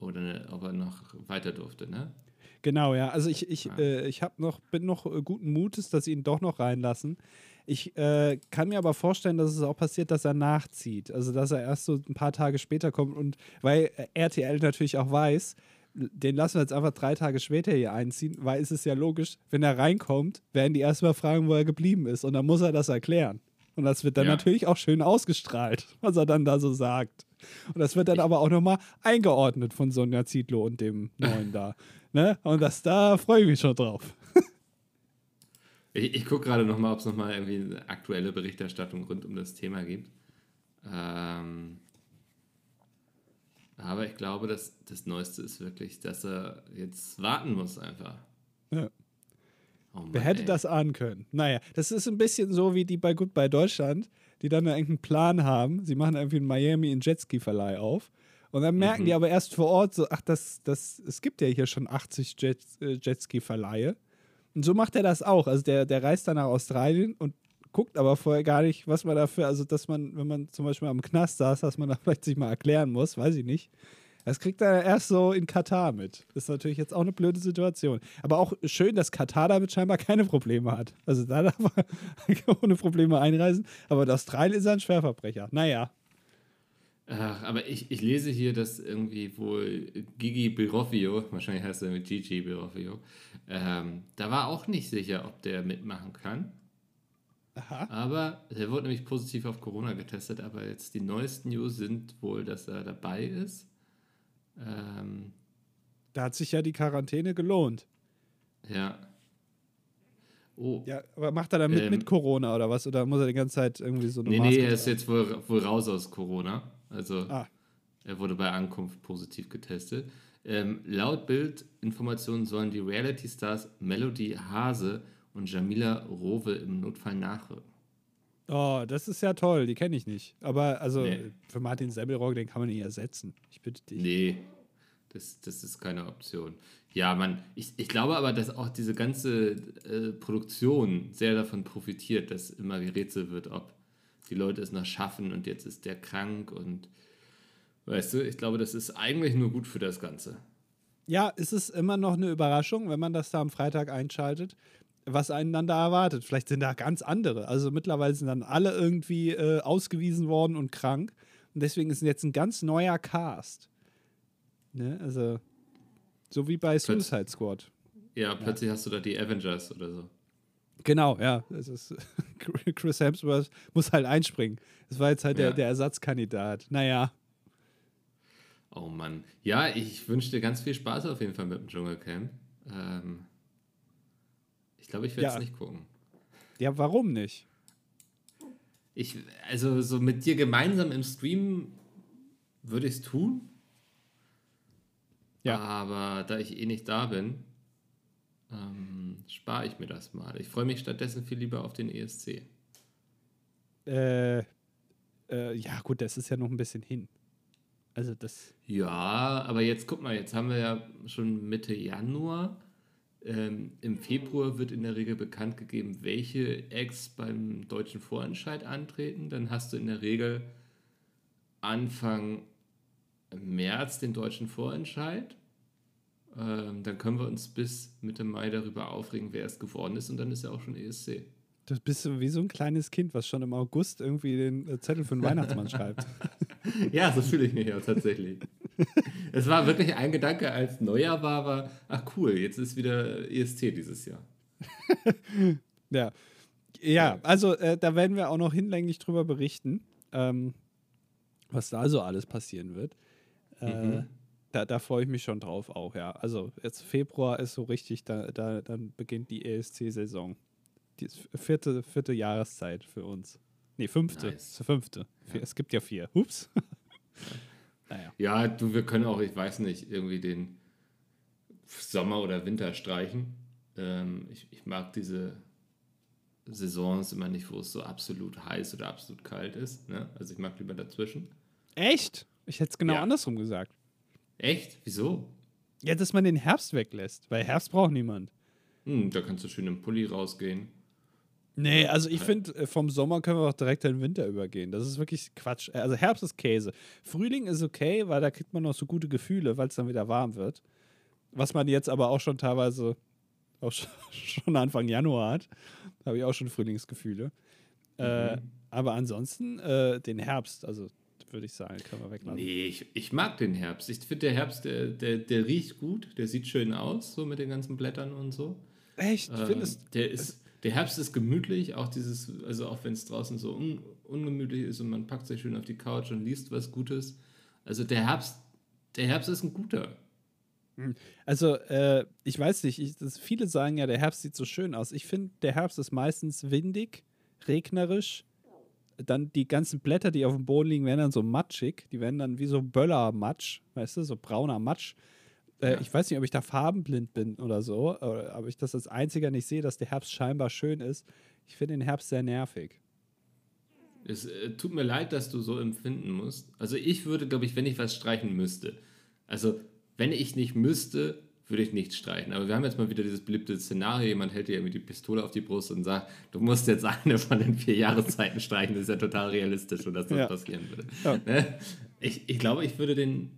oder ne, ob er noch weiter durfte, ne? Genau, ja. Also ich, ich, ja. äh, ich noch, bin noch äh, guten Mutes, dass sie ihn doch noch reinlassen. Ich äh, kann mir aber vorstellen, dass es auch passiert, dass er nachzieht. Also dass er erst so ein paar Tage später kommt und weil RTL natürlich auch weiß, den lassen wir jetzt einfach drei Tage später hier einziehen, weil es ist ja logisch, wenn er reinkommt, werden die erstmal fragen, wo er geblieben ist und dann muss er das erklären. Und das wird dann ja. natürlich auch schön ausgestrahlt, was er dann da so sagt. Und das wird dann aber auch nochmal eingeordnet von Sonja Zietlow und dem Neuen da. Ne? Und das, da freue ich mich schon drauf. Ich, ich gucke gerade nochmal, ob es nochmal irgendwie eine aktuelle Berichterstattung rund um das Thema gibt. Ähm, aber ich glaube, dass das Neueste ist wirklich, dass er jetzt warten muss einfach. Ja. Oh Mann, Wer hätte ey. das ahnen können? Naja, das ist ein bisschen so wie die bei Goodbye Deutschland, die dann irgendeinen Plan haben. Sie machen irgendwie in Miami einen Jetski-Verleih auf. Und dann merken mhm. die aber erst vor Ort so, ach, das, das, es gibt ja hier schon 80 Jet, äh, Jetski-Verleihe. Und so macht er das auch. Also der, der reist dann nach Australien und guckt aber vorher gar nicht, was man dafür, also dass man, wenn man zum Beispiel am Knast saß, dass man da vielleicht sich mal erklären muss, weiß ich nicht. Das kriegt er erst so in Katar mit. Das ist natürlich jetzt auch eine blöde Situation. Aber auch schön, dass Katar damit scheinbar keine Probleme hat. Also da darf er ohne Probleme einreisen. Aber Australien ist ein Schwerverbrecher. Naja. Ach, aber ich, ich lese hier, dass irgendwie wohl Gigi Biroffio, wahrscheinlich heißt er mit Gigi Biroffio, ähm, da war auch nicht sicher, ob der mitmachen kann. Aha. Aber er wurde nämlich positiv auf Corona getestet, aber jetzt die neuesten News sind wohl, dass er dabei ist. Ähm, da hat sich ja die Quarantäne gelohnt. Ja. Oh. Ja, aber macht er dann mit, ähm, mit Corona oder was? Oder muss er die ganze Zeit irgendwie so eine Nee, Maske nee, er ist jetzt wohl, wohl raus aus Corona. Also ah. er wurde bei Ankunft positiv getestet. Ähm, laut Bildinformationen sollen die Reality-Stars Melody Hase und Jamila Rowe im Notfall nachrücken. Oh, das ist ja toll, die kenne ich nicht. Aber also nee. für Martin Semmelrock, den kann man nicht ersetzen. Ich bitte dich. Nee, das, das ist keine Option. Ja, man, ich, ich glaube aber, dass auch diese ganze äh, Produktion sehr davon profitiert, dass immer gerätselt wird, ob die Leute es noch schaffen und jetzt ist der krank und weißt du, ich glaube, das ist eigentlich nur gut für das Ganze. Ja, es ist immer noch eine Überraschung, wenn man das da am Freitag einschaltet was einen dann da erwartet. Vielleicht sind da ganz andere. Also mittlerweile sind dann alle irgendwie äh, ausgewiesen worden und krank. Und deswegen ist jetzt ein ganz neuer Cast. Ne? Also, so wie bei Suicide Squad. Ja, plötzlich ja. hast du da die Avengers oder so. Genau, ja. Ist, Chris Hemsworth muss halt einspringen. Das war jetzt halt ja. der, der Ersatzkandidat. Naja. Oh Mann. Ja, ich wünsche dir ganz viel Spaß auf jeden Fall mit dem Dschungelcamp. Ähm, ich glaube, ich werde es Ja. nicht gucken. Ja, warum nicht? Ich, also so mit dir gemeinsam im Stream würde ich es tun. Ja. Aber da ich eh nicht da bin, ähm, spare ich mir das mal. Ich freue mich stattdessen viel lieber auf den ESC. Äh, äh, ja, gut, das ist ja noch ein bisschen hin. Also das. Ja, aber jetzt guck mal, jetzt haben wir ja schon Mitte Januar. Ähm, Im Februar wird in der Regel bekannt gegeben, welche Acts beim deutschen Vorentscheid antreten. Dann hast du in der Regel Anfang März den deutschen Vorentscheid. Ähm, dann können wir uns bis Mitte Mai darüber aufregen, wer es geworden ist. Und dann ist ja auch schon ESC. Das bist du wie so ein kleines Kind, was schon im August irgendwie den äh, Zettel für den Weihnachtsmann schreibt. Ja, so fühle ich mich auch tatsächlich. es war wirklich ein Gedanke, als Neujahr war, war, ach cool, jetzt ist wieder ESC dieses Jahr. Ja. Ja, also äh, da werden wir auch noch hinlänglich drüber berichten, ähm, was da so alles passieren wird. Äh, Mhm. Da, da freue ich mich schon drauf auch, ja. Also jetzt Februar ist so richtig, da, da dann beginnt die ESC-Saison. Die vierte, vierte Jahreszeit für uns. Nee, fünfte. Nice. Fünfte. Vier- Es gibt ja vier. Ups. naja. Ja, du, wir können auch, ich weiß nicht, irgendwie den Sommer oder Winter streichen. Ähm, ich, ich mag diese Saisons immer nicht, wo es so absolut heiß oder absolut kalt ist. Ne? Also ich mag lieber dazwischen. Echt? Ich hätte es genau Ja. andersrum gesagt. Echt? Wieso? Ja, dass man den Herbst weglässt, weil Herbst braucht niemand. Hm, da kannst du schön im Pulli rausgehen. Nee, also ich finde, äh, vom Sommer können wir auch direkt in den Winter übergehen. Das ist wirklich Quatsch. Also Herbst ist Käse. Frühling ist okay, weil da kriegt man noch so gute Gefühle, weil es dann wieder warm wird. Was man jetzt aber auch schon teilweise auch schon- Anfang Januar hat. Da habe ich auch schon Frühlingsgefühle. Äh, aber ansonsten äh, den Herbst, also würde ich sagen, können wir weglassen. Nee, ich, ich mag den Herbst. Ich finde, der Herbst, der, der, der riecht gut, der sieht schön aus, so mit den ganzen Blättern und so. Echt? Ähm, Findest der, ist, der Herbst ist gemütlich, auch dieses, also auch wenn es draußen so un, ungemütlich ist und man packt sich schön auf die Couch und liest was Gutes. Also der Herbst, der Herbst ist ein guter. Also, äh, ich weiß nicht, ich, das, viele sagen ja, der Herbst sieht so schön aus. Ich finde, der Herbst ist meistens windig, regnerisch. Dann die ganzen Blätter, die auf dem Boden liegen, werden dann so matschig. Die werden dann wie so Böllermatsch, weißt du, so brauner Matsch. Äh, Ja. Ich weiß nicht, ob ich da farbenblind bin oder so, aber ich das als einziger nicht sehe, dass der Herbst scheinbar schön ist. Ich finde den Herbst sehr nervig. Es äh, tut mir leid, dass du so empfinden musst. Also ich würde, glaube ich, wenn ich was streichen müsste, also wenn ich nicht müsste, würde ich nichts streichen. Aber wir haben jetzt mal wieder dieses beliebte Szenario, jemand hält dir mit die Pistole auf die Brust und sagt, du musst jetzt eine von den vier Jahreszeiten streichen. Das ist ja total realistisch, dass das Ja. passieren würde. Ja. Ne? Ich, ich glaube, ich würde den,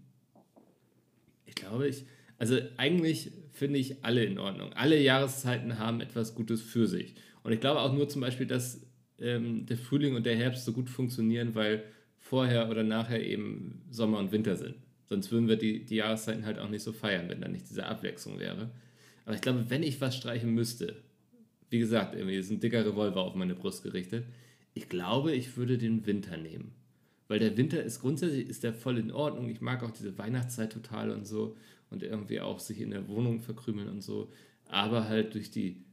ich glaube, ich, also eigentlich finde ich alle in Ordnung. Alle Jahreszeiten haben etwas Gutes für sich. Und ich glaube auch nur zum Beispiel, dass ähm, der Frühling und der Herbst so gut funktionieren, weil vorher oder nachher eben Sommer und Winter sind. Sonst würden wir die, die Jahreszeiten halt auch nicht so feiern, wenn da nicht diese Abwechslung wäre. Aber ich glaube, wenn ich was streichen müsste, wie gesagt, irgendwie ist ein dicker Revolver auf meine Brust gerichtet, ich glaube, ich würde den Winter nehmen. Weil der Winter ist grundsätzlich ist der voll in Ordnung. Ich mag auch diese Weihnachtszeit total und so und irgendwie auch sich in der Wohnung verkrümeln und so. Aber halt durch die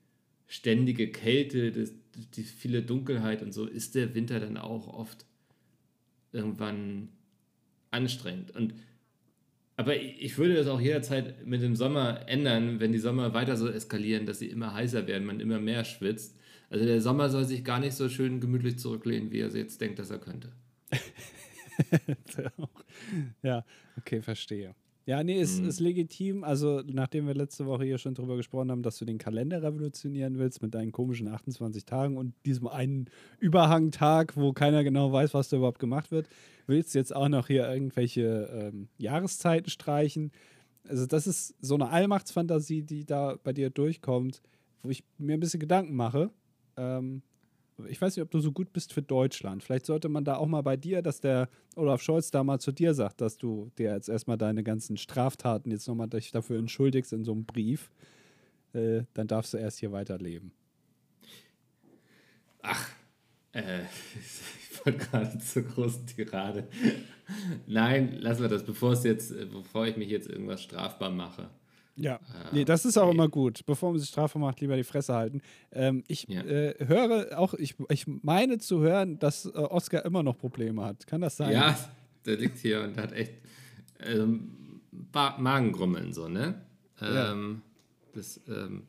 ständige Kälte, das, die viele Dunkelheit und so, ist der Winter dann auch oft irgendwann anstrengend. Und aber ich würde das auch jederzeit mit dem Sommer ändern, wenn die Sommer weiter so eskalieren, dass sie immer heißer werden, man immer mehr schwitzt. Also der Sommer soll sich gar nicht so schön gemütlich zurücklehnen, wie er jetzt denkt, dass er könnte. ja, okay, verstehe. Ja, nee, ist, ist legitim. Also, nachdem wir letzte Woche hier schon drüber gesprochen haben, dass du den Kalender revolutionieren willst mit deinen komischen 28 Tagen und diesem einen Überhangtag, wo keiner genau weiß, was da überhaupt gemacht wird, willst du jetzt auch noch hier irgendwelche ähm, Jahreszeiten streichen. Also, das ist so eine Allmachtsfantasie, die da bei dir durchkommt, wo ich mir ein bisschen Gedanken mache. Ähm, ich weiß nicht, ob du so gut bist für Deutschland. Vielleicht sollte man da auch mal bei dir, dass der Olaf Scholz da mal zu dir sagt, dass du dir jetzt erstmal deine ganzen Straftaten jetzt nochmal dafür entschuldigst in so einem Brief. Äh, dann darfst du erst hier weiterleben. Äh, ich wollte gerade zur großen Tirade. Nein, lassen wir das, bevor es jetzt, äh, bevor ich mich jetzt irgendwas strafbar mache. Ja, nee, das ist auch immer gut. Bevor man sich strafbar macht, lieber die Fresse halten. Ähm, ich Ja. äh, höre auch, ich, ich meine zu hören, dass äh, Oscar immer noch Probleme hat. Kann das sein? Ja, der liegt hier und hat echt ähm, Magengrummeln so, ne? Ja. Ähm, das, ähm,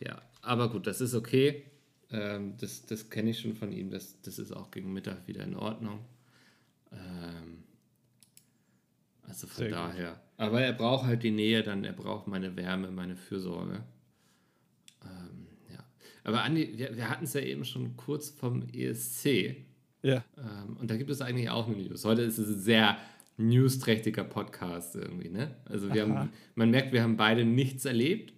ja, aber gut, das ist okay. Ähm, das das kenne ich schon von ihm. Das, das ist auch gegen Mittag wieder in Ordnung. Ähm, also von Sehr gut. daher. Aber er braucht halt die Nähe, dann er braucht meine Wärme, meine Fürsorge. Ähm, ja. Aber Andi, wir, wir hatten es ja eben schon kurz vom ESC. Ja. Ähm, und da gibt es eigentlich auch eine News. Heute ist es ein sehr newsträchtiger Podcast irgendwie, ne? Also wir Aha. haben, man merkt, wir haben beide nichts erlebt,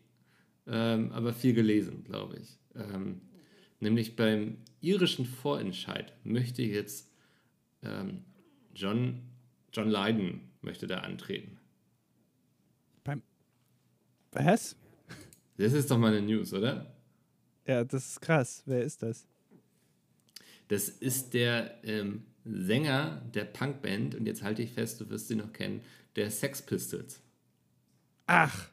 ähm, aber viel gelesen, glaube ich. Ähm, nämlich beim irischen Vorentscheid möchte jetzt ähm, John, John Lydon möchte da antreten. Beim Was? Das ist doch mal eine News, oder? Ja, das ist krass. Wer ist das? Das ist der ähm, Sänger der Punkband, und jetzt halte ich fest, du wirst sie noch kennen, der Sex Pistols. Ach,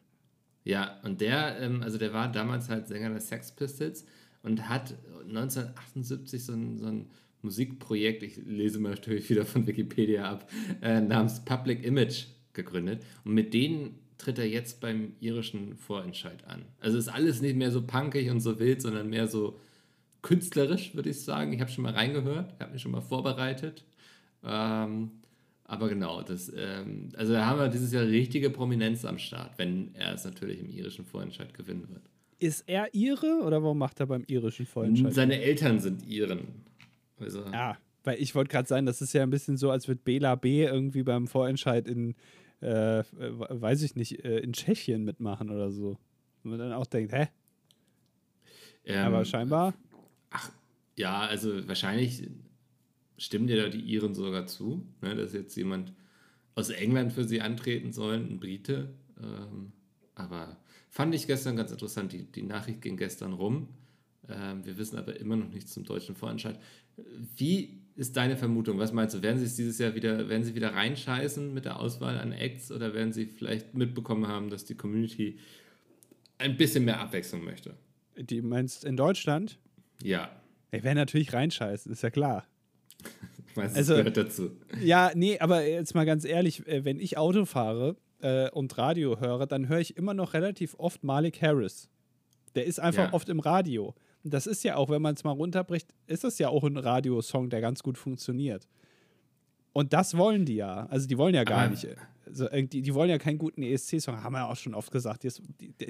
Ja, und der, ähm, also der war damals halt Sänger der Sex Pistols und hat 1978 so ein, so ein Musikprojekt, ich lese mal natürlich wieder von Wikipedia ab, äh, namens Public Image gegründet. Und mit denen tritt er jetzt beim irischen Vorentscheid an. Also ist alles nicht mehr so punkig und so wild, sondern mehr so künstlerisch, würde ich sagen. Ich habe schon mal reingehört, habe mich schon mal vorbereitet. Ähm, aber genau, das, ähm, also da haben wir dieses Jahr richtige Prominenz am Start, wenn er es natürlich im irischen Vorentscheid gewinnen wird. Ist er Ire oder warum macht er beim irischen Vorentscheid? Seine Eltern sind Iren. Also, Ja, weil ich wollte gerade sagen, das ist ja ein bisschen so, als würde Bela B. irgendwie beim Vorentscheid in, äh, weiß ich nicht, äh, in Tschechien mitmachen oder so. Und man dann auch denkt, hä? ähm, Aber scheinbar. Ja, also wahrscheinlich stimmen dir da die Iren sogar zu, ne, dass jetzt jemand aus England für sie antreten soll, ein Brite. Ähm, aber fand ich gestern ganz interessant. Die, die Nachricht ging gestern rum. Ähm, wir wissen aber immer noch nichts zum deutschen Vorentscheid. Wie ist deine Vermutung? Was meinst du? Werden sie es dieses Jahr wieder, werden sie wieder reinscheißen mit der Auswahl an Acts oder werden sie vielleicht mitbekommen haben, dass die Community ein bisschen mehr Abwechslung möchte? Die meinst in Deutschland? Ja, Ich werde natürlich reinscheißen, ist ja klar. ich weiß, das Also- gehört dazu. Ja, nee, aber jetzt mal ganz ehrlich, äh, wenn ich Auto fahre äh, und Radio höre, dann höre ich immer noch relativ oft Malik Harris. Der ist einfach Ja. oft im Radio. Und das ist ja auch, wenn man es mal runterbricht, ist das ja auch ein Radiosong, der ganz gut funktioniert. Und das wollen die ja. Also die wollen ja gar Aber- nicht. Also die, die wollen ja keinen guten ESC-Song, haben wir ja auch schon oft gesagt. Jetzt,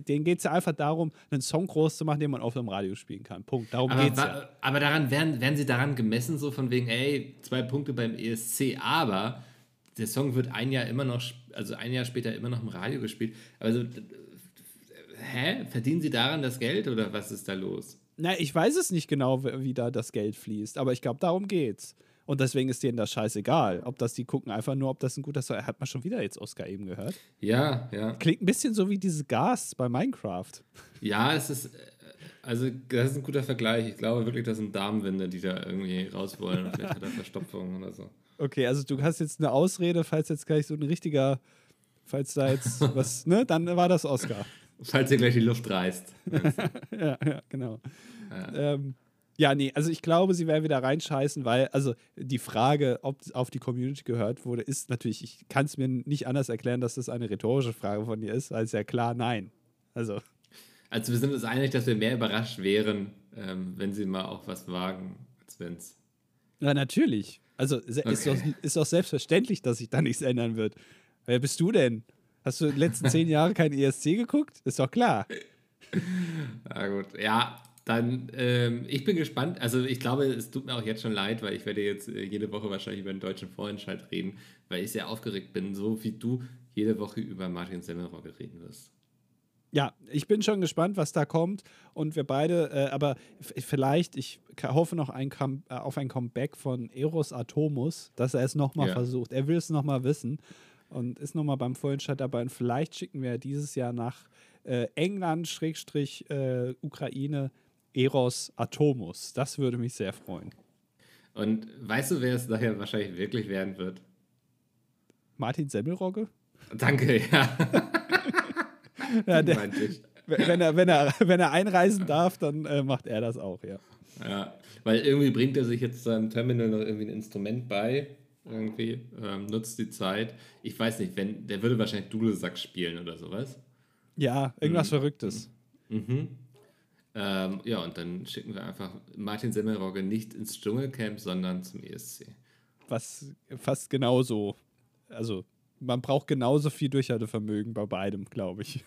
denen geht es ja einfach darum, einen Song groß zu machen, den man auf dem Radio spielen kann. Punkt. Darum Aber, geht's ja. aber daran werden, werden sie daran gemessen, so von wegen, ey, zwei Punkte beim ESC, aber der Song wird ein Jahr immer noch, also ein Jahr später immer noch im Radio gespielt. Also, hä? Verdienen sie daran das Geld oder was ist da los? Na, ich weiß es nicht genau, wie da das Geld fließt, aber ich glaube, darum geht's. Und deswegen ist denen das scheißegal. Ob das die gucken einfach nur, ob das ein guter Song Hat man schon wieder jetzt Oscar eben gehört? Ja, ja. Klingt ein bisschen so wie dieses Gas bei Minecraft. Ja, es ist, also das ist ein guter Vergleich. Ich glaube wirklich, das sind Darmwinde, die da irgendwie raus wollen. Und Vielleicht hat er Verstopfung oder so. Okay, also du hast jetzt eine Ausrede, falls jetzt gleich so ein richtiger, falls da jetzt was, ne, dann war das Oscar. Falls ihr gleich die Luft reißt. ja, ja, genau. Ja. Ähm, ja, nee, also ich glaube, sie werden wieder reinscheißen, weil, also die Frage, ob auf die Community gehört wurde, ist natürlich, ich kann es mir nicht anders erklären, dass das eine rhetorische Frage von dir ist, als ja klar, nein. Also, Also wir sind uns einig, dass wir mehr überrascht wären, ähm, wenn sie mal auch was wagen, als wenn es ja, natürlich. Also ist, doch, ist doch selbstverständlich, dass sich da nichts ändern wird. Wer bist du denn? Hast du die letzten zehn Jahre kein ESC geguckt? Ist doch klar. Na gut, ja, dann, ähm, ich bin gespannt. Also ich glaube, es tut mir auch jetzt schon leid, weil ich werde jetzt äh, jede Woche wahrscheinlich über den deutschen Vorentscheid reden, weil ich sehr aufgeregt bin, so wie du jede Woche über Martin Semmelrogge reden wirst. Ja, ich bin schon gespannt, was da kommt. Und wir beide, äh, aber vielleicht, ich hoffe noch ein äh, auf ein Comeback von Eros Atomus, dass er es nochmal Ja. versucht. Er will es nochmal wissen und ist nochmal beim Vorentscheid dabei. Und vielleicht schicken wir dieses Jahr nach äh, England, Schrägstrich, äh, Ukraine, Eros Atomus. Das würde mich sehr freuen. Und weißt du, wer es nachher wahrscheinlich wirklich werden wird? Martin Semmelrogge? Danke, ja. Ja der, wenn, er, wenn, er, wenn er einreisen darf, dann äh, macht er das auch, ja. Ja, weil irgendwie bringt er sich jetzt seinem Terminal noch irgendwie ein Instrument bei, irgendwie, ähm, nutzt die Zeit. Ich weiß nicht, wenn, der würde wahrscheinlich Dudelsack spielen oder sowas. Ja, irgendwas mhm. Verrücktes. Mhm. Ähm, ja, und dann schicken wir einfach Martin Semmelrogge nicht ins Dschungelcamp, sondern zum ESC. Was fast genauso, also man braucht genauso viel Durchhaltevermögen bei beidem, glaube ich.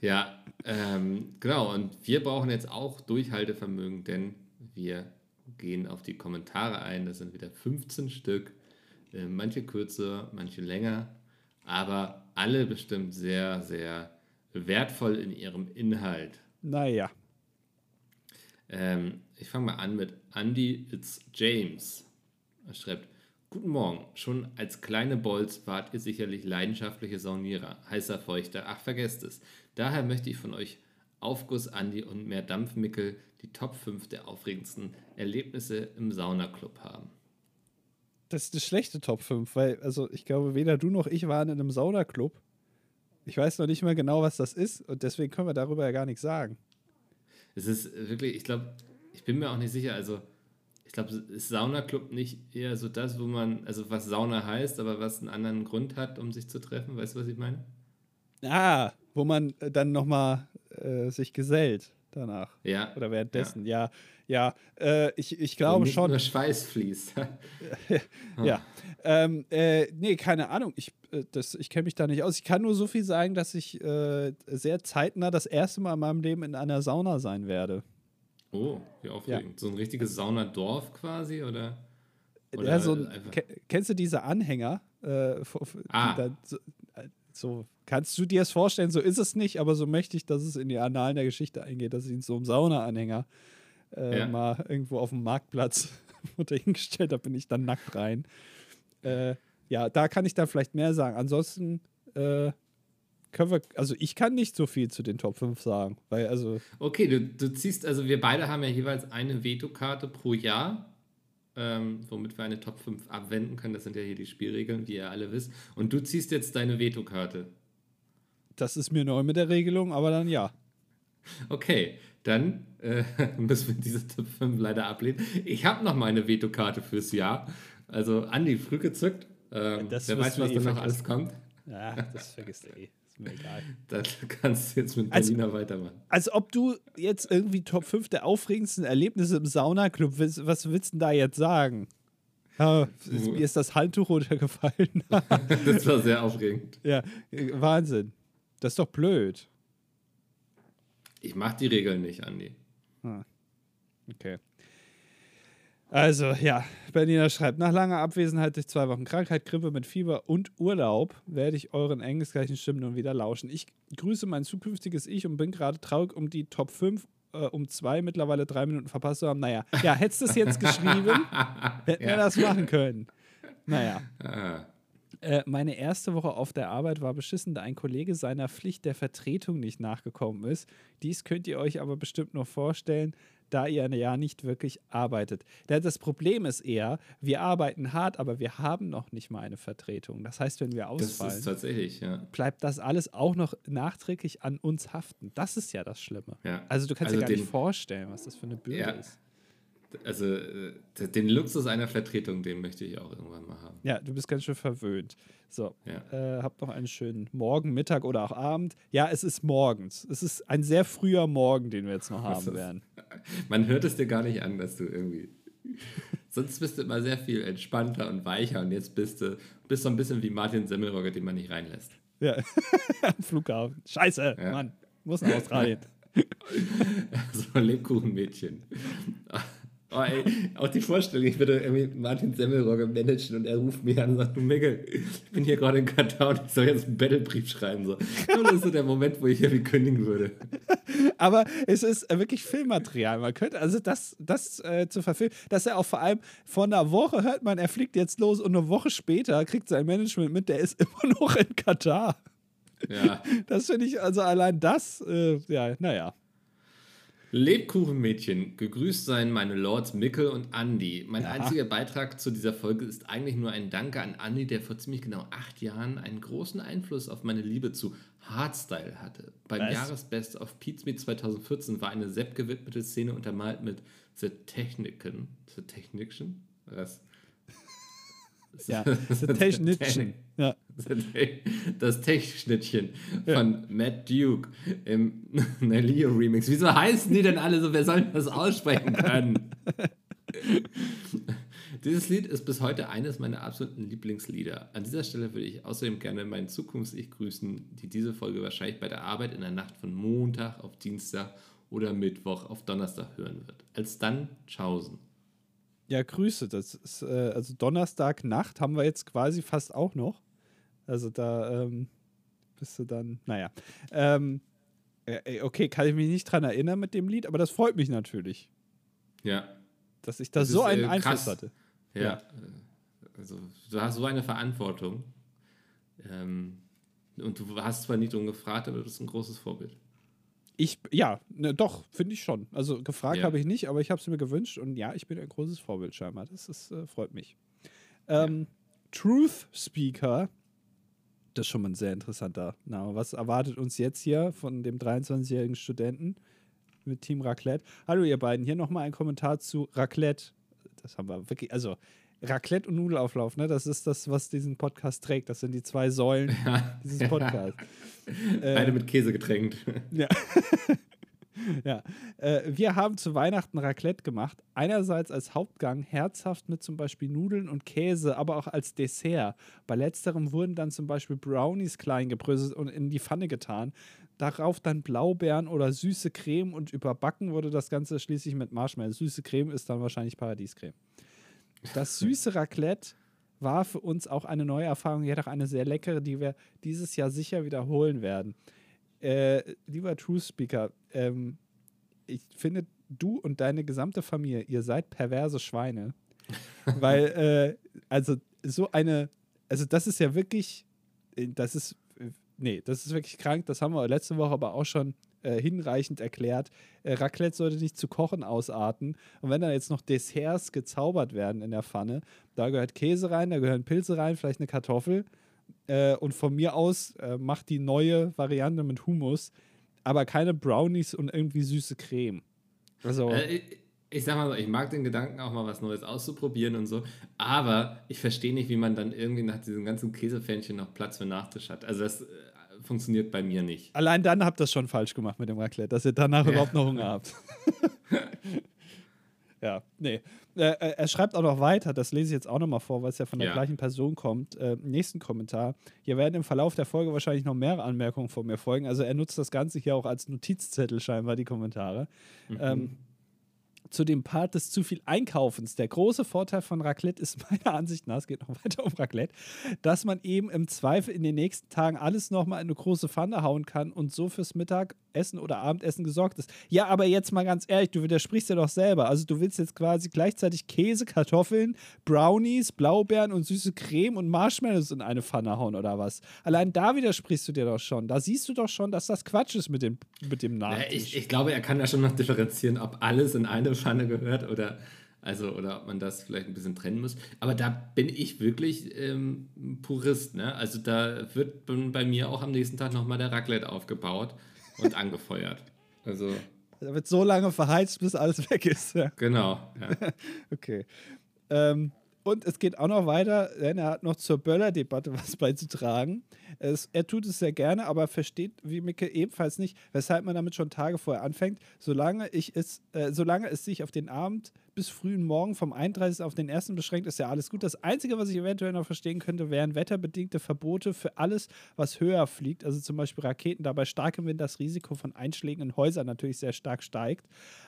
Ja, ähm, genau. Und wir brauchen jetzt auch Durchhaltevermögen, denn wir gehen auf die Kommentare ein. Das sind wieder 15 Stück. Äh, manche kürzer, manche länger, aber alle bestimmt sehr, sehr wertvoll in ihrem Inhalt. Naja. Ähm, ich fange mal an mit Andy It's James. Er schreibt: Guten Morgen. Schon als kleine Bolz wart ihr sicherlich leidenschaftliche Saunierer, heißer Feuchter. Ach, vergesst es. Daher möchte ich von euch Aufguss Andi und mehr Dampfmickel die Top 5 der aufregendsten Erlebnisse im Saunaclub haben. Das ist eine schlechte Top 5, weil, also ich glaube, weder du noch ich waren in einem Saunaclub. Ich weiß noch nicht mal genau, was das ist und deswegen können wir darüber ja gar nichts sagen. Es ist wirklich, ich glaube, ich bin mir auch nicht sicher, also ich glaube, ist Saunaclub nicht eher so das, wo man, also was Sauna heißt, aber was einen anderen Grund hat, um sich zu treffen? Weißt du, was ich meine? Ah, wo man dann nochmal äh, sich gesellt danach. Ja. Oder währenddessen. Ja, ja, ja äh, ich, ich glaube nicht schon. Nur Schweiß fließt. ja. Ähm, äh, nee, keine Ahnung. Ich, äh, ich kenne mich da nicht aus. Ich kann nur so viel sagen, dass ich äh, sehr zeitnah das erste Mal in meinem Leben in einer Sauna sein werde. Oh, wie aufregend. Ja. So ein richtiges Saunadorf quasi, oder? oder ja, so ein, kennst du diese Anhänger? Äh, ah. So, äh, so, kannst du dir das vorstellen? So ist es nicht, aber so möchte ich, dass es in die Annalen der Geschichte eingeht, dass ich in so einem Sauna-Anhänger äh, ja. mal irgendwo auf dem Marktplatz wurde hingestellt, da bin ich dann nackt rein. Äh, ja, da kann ich dann vielleicht mehr sagen. Ansonsten äh, können wir, also ich kann nicht so viel zu den Top 5 sagen, weil also. Okay, du, du ziehst, also wir beide haben ja jeweils eine Vetokarte pro Jahr, ähm, womit wir eine Top 5 abwenden können. Das sind ja hier die Spielregeln, die ihr alle wisst. Und du ziehst jetzt deine Vetokarte. Das ist mir neu mit der Regelung, aber dann ja. Okay, dann äh, müssen wir diese Top 5 leider ablehnen. Ich habe noch meine Vetokarte fürs Jahr. Also Andi, früh gezückt. Ähm, wer weiß, was eh da noch alles kommt. Ja, das vergisst du eh mir egal. Dann kannst du jetzt mit Berliner als, weitermachen. Als ob du jetzt irgendwie Top 5 der aufregendsten Erlebnisse im Saunaclub, willst, was willst du da jetzt sagen? Ja, mir ist das Handtuch runtergefallen. das war sehr aufregend. Ja, Wahnsinn. Das ist doch blöd. Ich mach die Regeln nicht, Andi. Ah. Okay. Also, ja, Bernina schreibt, nach langer Abwesenheit durch zwei Wochen Krankheit, Grippe mit Fieber und Urlaub werde ich euren engelsgleichen Stimmen nun wieder lauschen. Ich grüße mein zukünftiges Ich und bin gerade traurig um die Top 5 äh, um zwei, mittlerweile drei Minuten verpasst zu haben. Naja, ja, hättest du es jetzt geschrieben, hätten ja. wir das machen können. Naja. Ah. Äh, meine erste Woche auf der Arbeit war beschissen, da ein Kollege seiner Pflicht der Vertretung nicht nachgekommen ist. Dies könnt ihr euch aber bestimmt noch vorstellen da ihr ja nicht wirklich arbeitet. Das Problem ist eher, wir arbeiten hart, aber wir haben noch nicht mal eine Vertretung. Das heißt, wenn wir ausfallen, das ja. bleibt das alles auch noch nachträglich an uns haften. Das ist ja das Schlimme. Ja. Also du kannst also dir gar den, nicht vorstellen, was das für eine Bürde ja. ist. Also äh, den Luxus einer Vertretung, den möchte ich auch irgendwann mal haben. Ja, du bist ganz schön verwöhnt. So, ja. äh, habt noch einen schönen Morgen, Mittag oder auch Abend. Ja, es ist morgens. Es ist ein sehr früher Morgen, den wir jetzt noch haben ist, werden. Man hört es dir gar nicht an, dass du irgendwie. Sonst bist du immer sehr viel entspannter und weicher und jetzt bist du bist so ein bisschen wie Martin Semmelrogge, den man nicht reinlässt. Ja, am Flughafen. Scheiße, ja. Mann, muss nach Australien. so ein Lebkuchenmädchen. Oh, ey, auch die Vorstellung, ich würde irgendwie Martin Semmelrogge managen und er ruft mich an und sagt, du Mickel, ich bin hier gerade in Katar und ich soll jetzt einen Battlebrief schreiben. So. das ist so der Moment, wo ich irgendwie kündigen würde. Aber es ist wirklich Filmmaterial. Man könnte also das, das äh, zu verfilmen, dass er auch vor allem vor einer Woche hört man, er fliegt jetzt los und eine Woche später kriegt sein Management mit, der ist immer noch in Katar. Ja. Das finde ich, also allein das, äh, ja, naja. Lebkuchenmädchen, gegrüßt seien meine Lords Mickel und Andy. Mein Ja. einziger Beitrag zu dieser Folge ist eigentlich nur ein Danke an Andy, der vor ziemlich genau acht Jahren einen großen Einfluss auf meine Liebe zu Hardstyle hatte. Beim Was? Jahresbest auf Pete's Meet 2014 war eine Sepp gewidmete Szene untermalt mit The Technican. The Technician? Was? Ja, The Technician. Ja. Das Tech-Schnittchen von Matt Duke im Nelio Remix. Wieso heißen die denn alle so? Wer soll das aussprechen können? Dieses Lied ist bis heute eines meiner absoluten Lieblingslieder. An dieser Stelle würde ich außerdem gerne meinen Zukunfts-Ich grüßen, die diese Folge wahrscheinlich bei der Arbeit in der Nacht von Montag auf Dienstag oder Mittwoch auf Donnerstag hören wird. Als dann, tschaußen. Ja, Grüße. Das ist, äh, also Donnerstagnacht haben wir jetzt quasi fast auch noch. Also da ähm, bist du dann, naja. Ähm, äh, okay, kann ich mich nicht dran erinnern mit dem Lied, aber das freut mich natürlich, Ja, dass ich da Das so ist, einen äh, Einfluss hatte. Ja, Ja. äh, also du hast so eine Verantwortung. Ähm, und du hast zwar nie drum gefragt, aber du bist ein großes Vorbild. Ich, ja, ne, doch, finde ich schon. Also gefragt Ja. habe ich nicht, aber ich habe es mir gewünscht und ja, ich bin ein großes Vorbild scheinbar. Das ist, äh, freut mich. Ähm, Truth Speaker, das ist schon mal ein sehr interessanter Name. Was erwartet uns jetzt hier von dem 23-jährigen Studenten mit Team Raclette? Hallo ihr beiden, hier nochmal ein Kommentar zu Raclette. Das haben wir wirklich, also Raclette und Nudelauflauf, ne? Das ist das, was diesen Podcast trägt. Das sind die zwei Säulen dieses Podcasts. Beide mit Käse getränkt. Ja. ja. Äh, wir haben zu Weihnachten Raclette gemacht. Einerseits als Hauptgang herzhaft mit zum Beispiel Nudeln und Käse, aber auch als Dessert. Bei letzterem wurden dann zum Beispiel Brownies klein gebröselt und in die Pfanne getan. Darauf dann Blaubeeren oder süße Creme und überbacken wurde das Ganze schließlich mit Marshmallow. Süße Creme ist dann wahrscheinlich Paradiescreme. Das süße Raclette war für uns auch eine neue Erfahrung, jedoch eine sehr leckere, die wir dieses Jahr sicher wiederholen werden. Äh, lieber True Speaker, ähm, ich finde, du und deine gesamte Familie, ihr seid perverse Schweine. Weil, äh, also, so eine, also, das ist ja wirklich, äh, das ist, äh, nee, das ist wirklich krank. Das haben wir letzte Woche aber auch schon äh, hinreichend erklärt. Äh, Raclette sollte nicht zu kochen ausarten. Und wenn da jetzt noch Desserts gezaubert werden in der Pfanne, da gehört Käse rein, da gehören Pilze rein, vielleicht eine Kartoffel. Äh, und von mir aus äh, macht die neue Variante mit Hummus, aber keine Brownies und irgendwie süße Creme. Also, Äh, ich, ich sag mal so, ich mag den Gedanken auch mal was Neues auszuprobieren und so, aber ich verstehe nicht, wie man dann irgendwie nach diesem ganzen Käsefännchen noch Platz für Nachtisch hat. Also das äh, funktioniert bei mir nicht. allein dann habt ihr es schon falsch gemacht mit dem Raclette, dass ihr danach Ja. überhaupt noch Hunger habt. ja, nee. Äh, äh, er schreibt auch noch weiter, das lese ich jetzt auch noch mal vor, weil es ja von der Ja. gleichen Person kommt. Äh, nächsten Kommentar. Hier werden im Verlauf der Folge wahrscheinlich noch mehrere Anmerkungen von mir folgen. Also er nutzt das Ganze hier auch als Notizzettel scheinbar, die Kommentare. Ähm, zu dem Part des zu viel Einkaufens. Der große Vorteil von Raclette ist meiner Ansicht nach, es geht noch weiter um Raclette, dass man eben im Zweifel in den nächsten Tagen alles nochmal in eine große Pfanne hauen kann und so fürs Mittagessen oder Abendessen gesorgt ist. Ja, aber jetzt mal ganz ehrlich, du widersprichst ja doch selber. Also du willst jetzt quasi gleichzeitig Käse, Kartoffeln, Brownies, Blaubeeren und süße Creme und Marshmallows in eine Pfanne hauen oder was? Allein da widersprichst du dir doch schon. Da siehst du doch schon, dass das Quatsch ist mit dem, mit dem Ja, Nachtisch. ich, ich glaube, er kann da schon noch differenzieren, ob alles in eine Pfanne gehört oder, also, oder ob man das vielleicht ein bisschen trennen muss. Aber da bin ich wirklich ähm, Purist. Ne? Also da wird bei mir auch am nächsten Tag nochmal der Raclette aufgebaut und angefeuert. Also, Da wird so lange verheizt, bis alles weg ist. Ja. genau. Ja. Okay. Ähm, und es geht auch noch weiter, denn er hat noch zur Böller-Debatte was beizutragen. Es, er tut es sehr gerne, aber versteht wie Micke ebenfalls nicht, weshalb man damit schon Tage vorher anfängt. Solange, ich es, äh, solange es sich auf den Abend bis frühen Morgen vom 31. auf den 1. beschränkt, ist ja alles gut. Das Einzige, was ich eventuell noch verstehen könnte, wären wetterbedingte Verbote für alles, was höher fliegt. Also zum Beispiel Raketen, da bei starkem Wind das Risiko von Einschlägen in Häusern natürlich sehr stark steigt.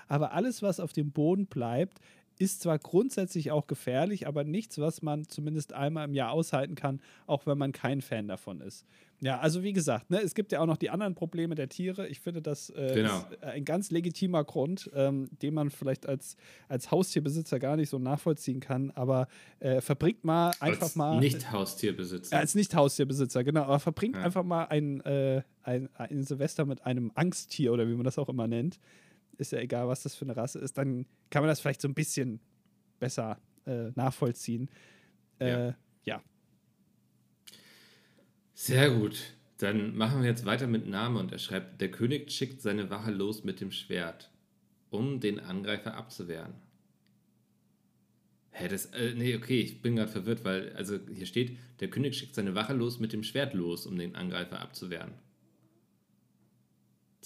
Aber alles, was auf dem Boden bleibt, ist zwar grundsätzlich auch gefährlich, aber nichts, was man zumindest einmal im Jahr aushalten kann, auch wenn man kein Fan davon ist. Ja, also wie gesagt, ne, es gibt ja auch noch die anderen Probleme der Tiere. Ich finde, das äh, Genau. ist ein ganz legitimer Grund, ähm, den man vielleicht als, als Haustierbesitzer gar nicht so nachvollziehen kann. Aber äh, verbringt mal einfach Als mal. Nicht-Haustierbesitzer. Ja, als Nicht-Haustierbesitzer, genau. Aber verbringt Ja. einfach mal ein, äh, ein, ein Silvester mit einem Angsttier oder wie man das auch immer nennt. Ist ja egal, was das für eine Rasse ist, dann kann man das vielleicht so ein bisschen besser äh, nachvollziehen. Äh, ja. ja. Sehr gut. Dann machen wir jetzt weiter mit Name und er schreibt: Der König schickt seine Wache los mit dem Schwert, um den Angreifer abzuwehren. Hä, das, äh, nee, okay, ich bin gerade verwirrt, weil, also hier steht, der König schickt seine Wache los mit dem Schwert los, um den Angreifer abzuwehren.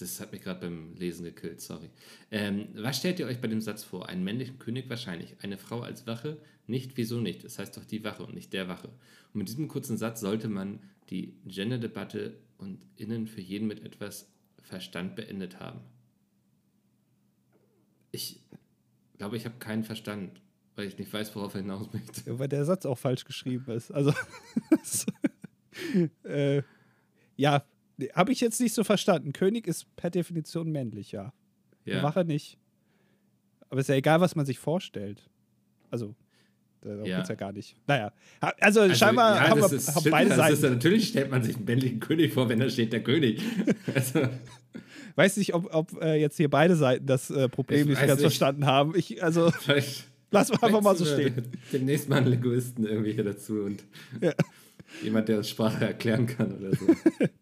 Das hat mich gerade beim Lesen gekillt, sorry. Ähm, was stellt ihr euch bei dem Satz vor? Einen männlichen König wahrscheinlich, eine Frau als Wache? Nicht, wieso nicht? Das heißt doch die Wache und nicht der Wache. Und mit diesem kurzen Satz sollte man die Gender-Debatte und innen für jeden mit etwas Verstand beendet haben. Ich glaube, ich habe keinen Verstand weil ich nicht weiß, worauf er hinaus möchte. Ja, weil der Satz auch falsch geschrieben ist. Also, äh, ja, habe ich jetzt nicht so verstanden. König ist per Definition männlich, ja. ja. Wache nicht. Aber ist ja egal, was man sich vorstellt. Also, darum ja. geht's ja gar nicht. Naja, also, also scheinbar ja, haben wir ist, haben beide Seiten. Ist, natürlich stellt man sich einen männlichen König vor, wenn da steht der König. also. Weiß nicht, ob, ob äh, jetzt hier beide Seiten das äh, Problem nicht ganz nicht. verstanden haben. Ich, also. Vielleicht Lass mal einfach mal so stehen. Demnächst mal einen Linguisten irgendwie hier dazu und ja. jemand, der Sprache erklären kann oder so.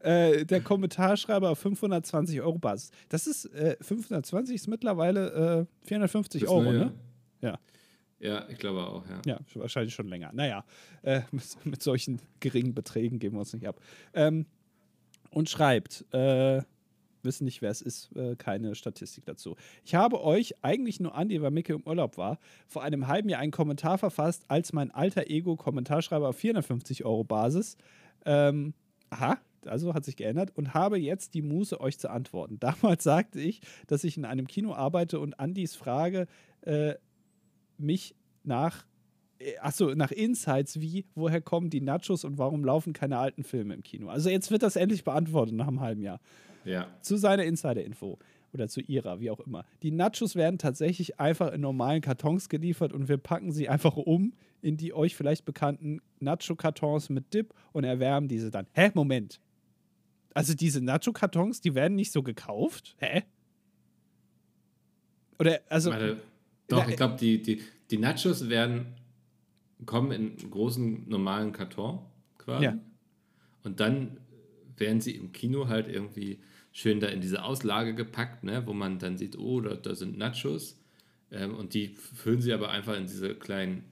äh, der Kommentarschreiber auf 520 Euro Basis. Das ist, äh, 520 ist mittlerweile äh, 450 Euro, neu, ne? Ja. Ja, ich glaube auch, ja. Ja, wahrscheinlich schon länger. Naja, äh, mit, mit, solchen geringen Beträgen geben wir uns nicht ab. Ähm, und schreibt, äh, wissen nicht, wer es ist, äh, keine Statistik dazu. Ich habe euch eigentlich nur Andi, weil Micke im Urlaub war, vor einem halben Jahr einen Kommentar verfasst, als mein alter Ego-Kommentarschreiber auf 450 Euro Basis. Ähm, aha, also hat sich geändert und habe jetzt die Muße, euch zu antworten. Damals sagte ich, dass ich in einem Kino arbeite und Andis Frage äh, mich nach äh, achso, nach Insights wie, woher kommen die Nachos und warum laufen keine alten Filme im Kino? Also jetzt wird das endlich beantwortet nach einem halben Jahr. Ja. Zu seiner Insider-Info oder zu ihrer, wie auch immer. Die Nachos werden tatsächlich einfach in normalen Kartons geliefert und wir packen sie einfach um in die euch vielleicht bekannten Nacho-Kartons mit Dip und erwärmen diese dann. Hä? Moment. Also diese Nacho-Kartons, die werden nicht so gekauft? Hä? Oder, also. Warte, doch, na, ich glaube, die, die, die Nachos werden kommen in großen normalen Karton quasi. Ja. Und dann werden sie im Kino halt irgendwie schön da in diese Auslage gepackt, ne, wo man dann sieht, oh, da, da sind Nachos. Ähm, und die füllen sie aber einfach in diese kleinen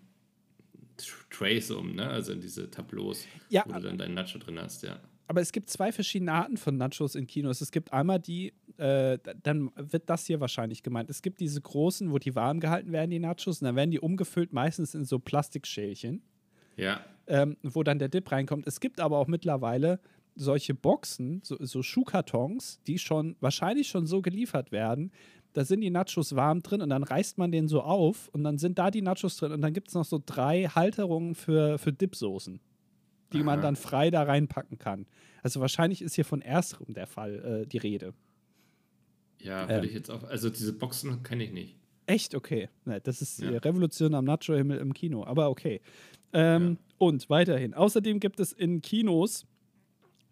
Trays um, ne? also in diese Tableaus, ja, wo du dann deinen Nacho drin hast, ja. Aber es gibt zwei verschiedene Arten von Nachos in Kinos. Es gibt einmal die, äh, dann wird das hier wahrscheinlich gemeint. Es gibt diese großen, wo die warm gehalten werden, die Nachos, und dann werden die umgefüllt, meistens in so Plastikschälchen. Ja. Ähm, wo dann der Dip reinkommt. Es gibt aber auch mittlerweile solche Boxen, so, so Schuhkartons, die schon wahrscheinlich schon so geliefert werden. Da sind die Nachos warm drin und dann reißt man den so auf und dann sind da die Nachos drin und dann gibt es noch so drei Halterungen für, für Dipsoßen, die Aha. man dann frei da reinpacken kann. Also wahrscheinlich ist hier von ersterem der Fall äh, die Rede. Ja, würde ähm. ich jetzt auch. Also diese Boxen kenne ich nicht. Echt? Okay. Das ist ja. die Revolution am Nacho-Himmel im Kino, aber okay. Ähm, ja. Und weiterhin. Außerdem gibt es in Kinos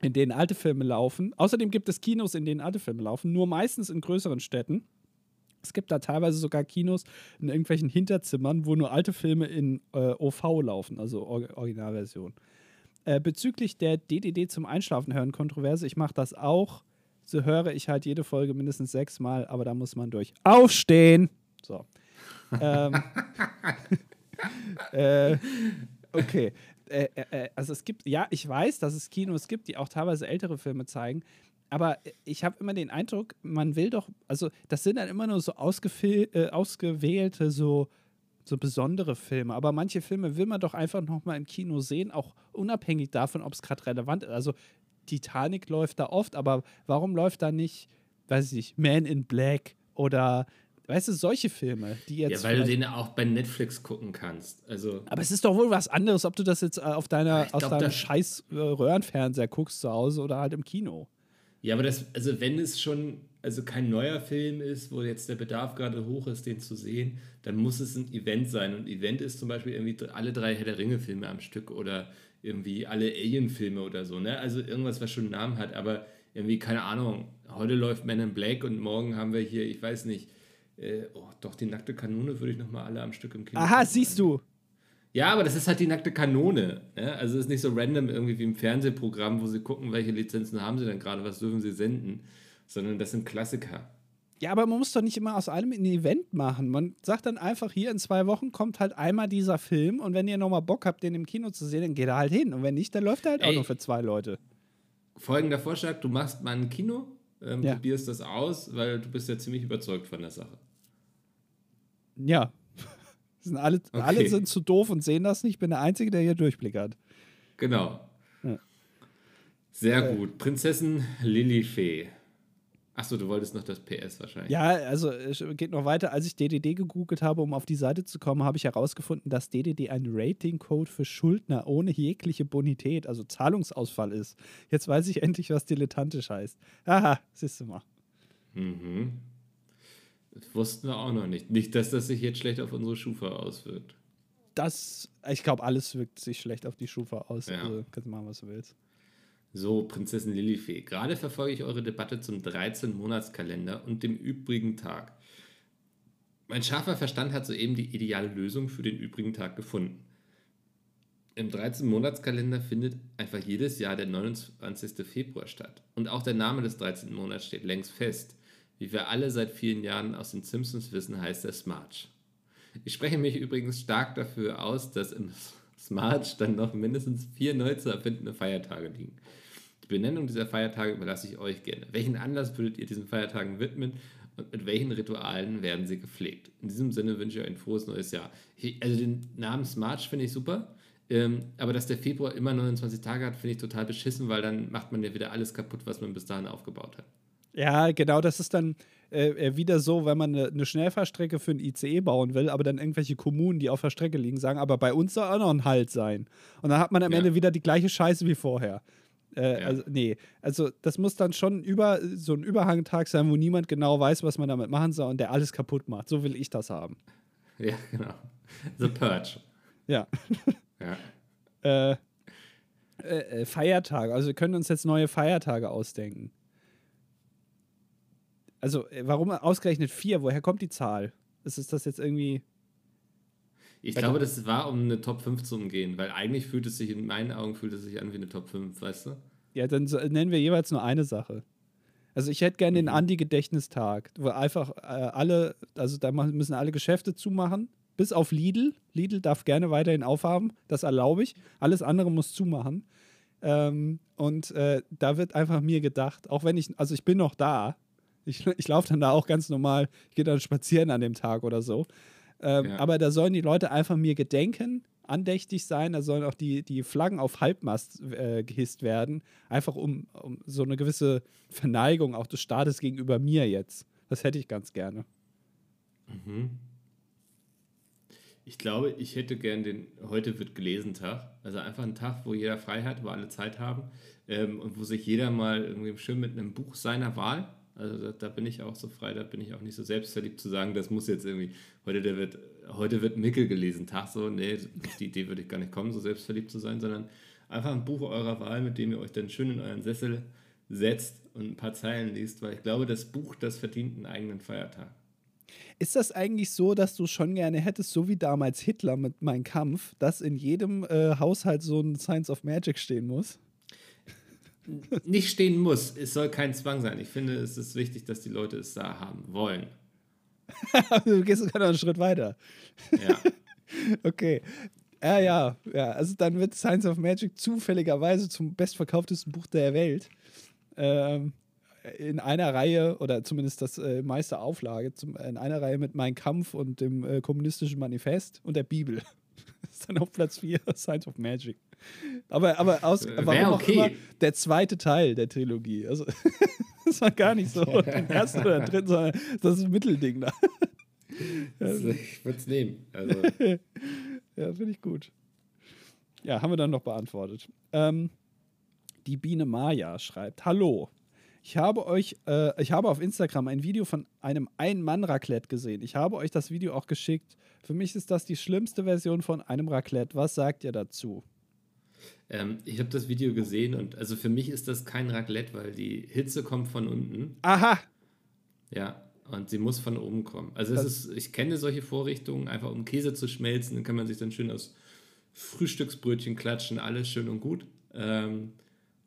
in denen alte Filme laufen. Außerdem gibt es Kinos, in denen alte Filme laufen, nur meistens in größeren Städten. Es gibt da teilweise sogar Kinos in irgendwelchen Hinterzimmern, wo nur alte Filme in äh, OV laufen, also Or Originalversion. Äh, bezüglich der DDD zum Einschlafen hören Kontroverse, ich mache das auch. So höre ich halt jede Folge mindestens sechsmal, aber da muss man durch. Aufstehen! So. ähm, äh, okay. Äh, äh, äh, also es gibt, ja, ich weiß, dass es Kinos gibt, die auch teilweise ältere Filme zeigen, aber ich habe immer den Eindruck, man will doch, also das sind dann immer nur so äh, ausgewählte, so, so besondere Filme, aber manche Filme will man doch einfach nochmal im Kino sehen, auch unabhängig davon, ob es gerade relevant ist. Also Titanic läuft da oft, aber warum läuft da nicht, weiß ich nicht, Man in Black oder Weißt du, solche Filme, die jetzt. Ja, weil du den auch bei Netflix gucken kannst. Also aber es ist doch wohl was anderes, ob du das jetzt äh, auf deiner, aus deinem scheiß äh, Röhrenfernseher guckst zu Hause oder halt im Kino. Ja, aber das, also wenn es schon also kein neuer Film ist, wo jetzt der Bedarf gerade hoch ist, den zu sehen, dann muss es ein Event sein. Und Event ist zum Beispiel irgendwie alle drei Herr der Ringe-Filme am Stück oder irgendwie alle Alien-Filme oder so, ne? Also irgendwas, was schon einen Namen hat. Aber irgendwie, keine Ahnung, heute läuft Man in Black und morgen haben wir hier, ich weiß nicht, äh, oh, doch, die nackte Kanone würde ich nochmal alle am Stück im Kino. Aha, siehst du. Ja, aber das ist halt die nackte Kanone. Ne? Also es ist nicht so random irgendwie wie im Fernsehprogramm, wo sie gucken, welche Lizenzen haben sie denn gerade, was dürfen sie senden, sondern das sind Klassiker. Ja, aber man muss doch nicht immer aus allem ein Event machen. Man sagt dann einfach, hier in zwei Wochen kommt halt einmal dieser Film und wenn ihr nochmal Bock habt, den im Kino zu sehen, dann geht er halt hin. Und wenn nicht, dann läuft er halt Ey, auch noch für zwei Leute. Folgender Vorschlag, du machst mal ein Kino, ähm, ja. probierst das aus, weil du bist ja ziemlich überzeugt von der Sache. Ja, sind alle, okay. alle sind zu doof und sehen das nicht. Ich bin der Einzige, der hier Durchblick hat. Genau. Ja. Sehr äh. gut. Prinzessin Lilifee. Achso, du wolltest noch das PS wahrscheinlich. Ja, also es geht noch weiter. Als ich DDD gegoogelt habe, um auf die Seite zu kommen, habe ich herausgefunden, dass DDD ein Ratingcode für Schuldner ohne jegliche Bonität, also Zahlungsausfall ist. Jetzt weiß ich endlich, was dilettantisch heißt. Aha, siehst du mal. Mhm. Das wussten wir auch noch nicht. Nicht, dass das sich jetzt schlecht auf unsere Schufa auswirkt. Das, ich glaube, alles wirkt sich schlecht auf die Schufa aus. Ja. Also kannst machen, was du willst. So, Prinzessin Lilifee, gerade verfolge ich eure Debatte zum 13-Monatskalender und dem übrigen Tag. Mein scharfer Verstand hat soeben die ideale Lösung für den übrigen Tag gefunden. Im 13-Monatskalender findet einfach jedes Jahr der 29. Februar statt. Und auch der Name des 13. Monats steht längst fest. Wie wir alle seit vielen Jahren aus den Simpsons wissen, heißt er Smarch. Ich spreche mich übrigens stark dafür aus, dass im Smarch dann noch mindestens vier neu zu erfindende Feiertage liegen. Die Benennung dieser Feiertage überlasse ich euch gerne. Welchen Anlass würdet ihr diesen Feiertagen widmen und mit welchen Ritualen werden sie gepflegt? In diesem Sinne wünsche ich euch ein frohes neues Jahr. Also den Namen Smarch finde ich super. Ähm, aber dass der Februar immer 29 Tage hat, finde ich total beschissen, weil dann macht man ja wieder alles kaputt, was man bis dahin aufgebaut hat. Ja, genau, das ist dann äh, äh, wieder so, wenn man eine, eine Schnellfahrstrecke für ein ICE bauen will, aber dann irgendwelche Kommunen, die auf der Strecke liegen, sagen, aber bei uns soll auch noch ein Halt sein. Und dann hat man am ja. Ende wieder die gleiche Scheiße wie vorher. Äh, ja. also, nee, also das muss dann schon über so ein Überhangtag sein, wo niemand genau weiß, was man damit machen soll und der alles kaputt macht. So will ich das haben. Ja, genau. The Purge. ja. ja. Äh, äh, äh, Feiertage. Also wir können uns jetzt neue Feiertage ausdenken. Also, äh, warum ausgerechnet vier? Woher kommt die Zahl? Ist es das jetzt irgendwie. Ich glaube, das war, um eine Top 5 zu umgehen, weil eigentlich fühlt es sich, in meinen Augen fühlt es sich an wie eine Top 5, weißt du? Ja, dann so, nennen wir jeweils nur eine Sache. Also ich hätte gerne den mhm. Andi-Gedächtnistag, wo einfach äh, alle, also da müssen alle Geschäfte zumachen, bis auf Lidl. Lidl darf gerne weiterhin aufhaben, das erlaube ich. Alles andere muss zumachen. Ähm, und äh, da wird einfach mir gedacht, auch wenn ich, also ich bin noch da, ich, ich laufe dann da auch ganz normal, ich gehe dann spazieren an dem Tag oder so. Ähm, ja. Aber da sollen die Leute einfach mir gedenken, andächtig sein, da sollen auch die, die Flaggen auf Halbmast äh, gehisst werden, einfach um, um so eine gewisse Verneigung auch des Staates gegenüber mir jetzt. Das hätte ich ganz gerne. Mhm. Ich glaube, ich hätte gern den Heute wird gelesen Tag. Also einfach einen Tag, wo jeder frei hat, wo alle Zeit haben ähm, und wo sich jeder mal irgendwie schön mit einem Buch seiner Wahl also da, da, bin ich auch so frei, da bin ich auch nicht so selbstverliebt zu sagen, das muss jetzt irgendwie, heute, der wird, heute wird Mickel gelesen, Tag so, nee, die Idee würde ich gar nicht kommen, so selbstverliebt zu sein, sondern einfach ein Buch eurer Wahl, mit dem ihr euch dann schön in euren Sessel setzt und ein paar Zeilen liest, weil ich glaube, das Buch, das verdient einen eigenen Feiertag. Ist das eigentlich so, dass du schon gerne hättest, so wie damals Hitler mit Mein Kampf, dass in jedem äh, Haushalt so ein Science of Magic stehen muss? Nicht stehen muss. Es soll kein Zwang sein. Ich finde, es ist wichtig, dass die Leute es da haben wollen. du gehst sogar noch einen Schritt weiter. Ja. okay. Ja, ja, ja. Also dann wird Science of Magic zufälligerweise zum bestverkauftesten Buch der Welt. Ähm, in einer Reihe, oder zumindest das äh, meiste Auflage, zum, in einer Reihe mit Mein Kampf und dem äh, Kommunistischen Manifest und der Bibel. Das ist dann auf Platz 4 Science of Magic. Aber, aber aus, äh, warum okay. auch immer der zweite Teil der Trilogie. Also, das war gar nicht so den ersten oder den dritten, sondern das ist ein Mittelding da. Also, ich würde es nehmen. Also. ja, finde ich gut. Ja, haben wir dann noch beantwortet. Ähm, die Biene Maya schreibt: Hallo. Ich habe euch, äh, ich habe auf Instagram ein Video von einem Ein-Mann-Raclette gesehen. Ich habe euch das Video auch geschickt. Für mich ist das die schlimmste Version von einem Raclette. Was sagt ihr dazu? Ähm, ich habe das Video gesehen und also für mich ist das kein Raclette, weil die Hitze kommt von unten. Aha! Ja, und sie muss von oben kommen. Also es ist, ich kenne solche Vorrichtungen, einfach um Käse zu schmelzen, dann kann man sich dann schön aus Frühstücksbrötchen klatschen, alles schön und gut. Ähm,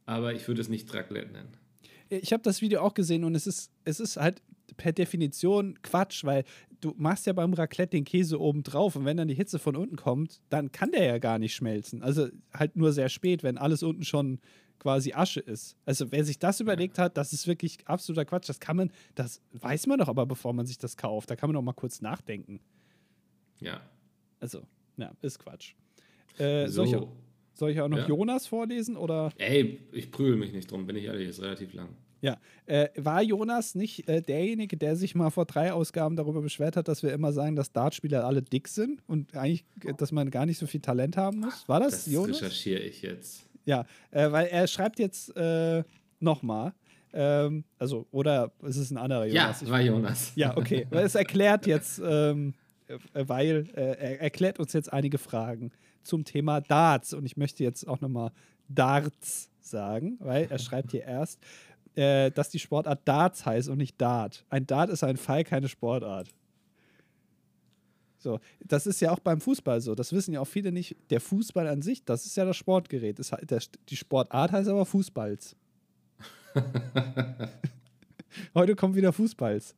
aber ich würde es nicht Raclette nennen. Ich habe das Video auch gesehen und es ist, es ist halt per Definition Quatsch, weil du machst ja beim Raclette den Käse oben drauf und wenn dann die Hitze von unten kommt, dann kann der ja gar nicht schmelzen. Also halt nur sehr spät, wenn alles unten schon quasi Asche ist. Also wer sich das überlegt hat, das ist wirklich absoluter Quatsch. Das kann man, das weiß man doch aber, bevor man sich das kauft. Da kann man doch mal kurz nachdenken. Ja. Also, ja, ist Quatsch. Äh, so. soll, ich, soll, ich, auch noch ja. Jonas vorlesen? Oder? Ey, ich prügel mich nicht drum, bin ich ehrlich, ist relativ lang. Ja, äh, war Jonas nicht äh, derjenige, der sich mal vor drei Ausgaben darüber beschwert hat, dass wir immer sagen, dass Dartspieler alle dick sind und eigentlich, dass man gar nicht so viel Talent haben muss? War das, das Jonas? Das recherchiere ich jetzt. Ja, äh, weil er schreibt jetzt äh, nochmal. Ähm, also, oder ist es ein anderer Jonas? Ja, war Jonas. Ja, okay. Weil es erklärt jetzt, ähm, äh, weil äh, er erklärt uns jetzt einige Fragen zum Thema Darts. Und ich möchte jetzt auch nochmal Darts sagen, weil er schreibt hier erst, äh, dass die Sportart Darts heißt und nicht Dart. Ein Dart ist ein Pfeil, keine Sportart. So, das ist ja auch beim Fußball so. Das wissen ja auch viele nicht. Der Fußball an sich, das ist ja das Sportgerät. Das, der, die Sportart heißt aber Fußballs. Heute kommt wieder Fußballs.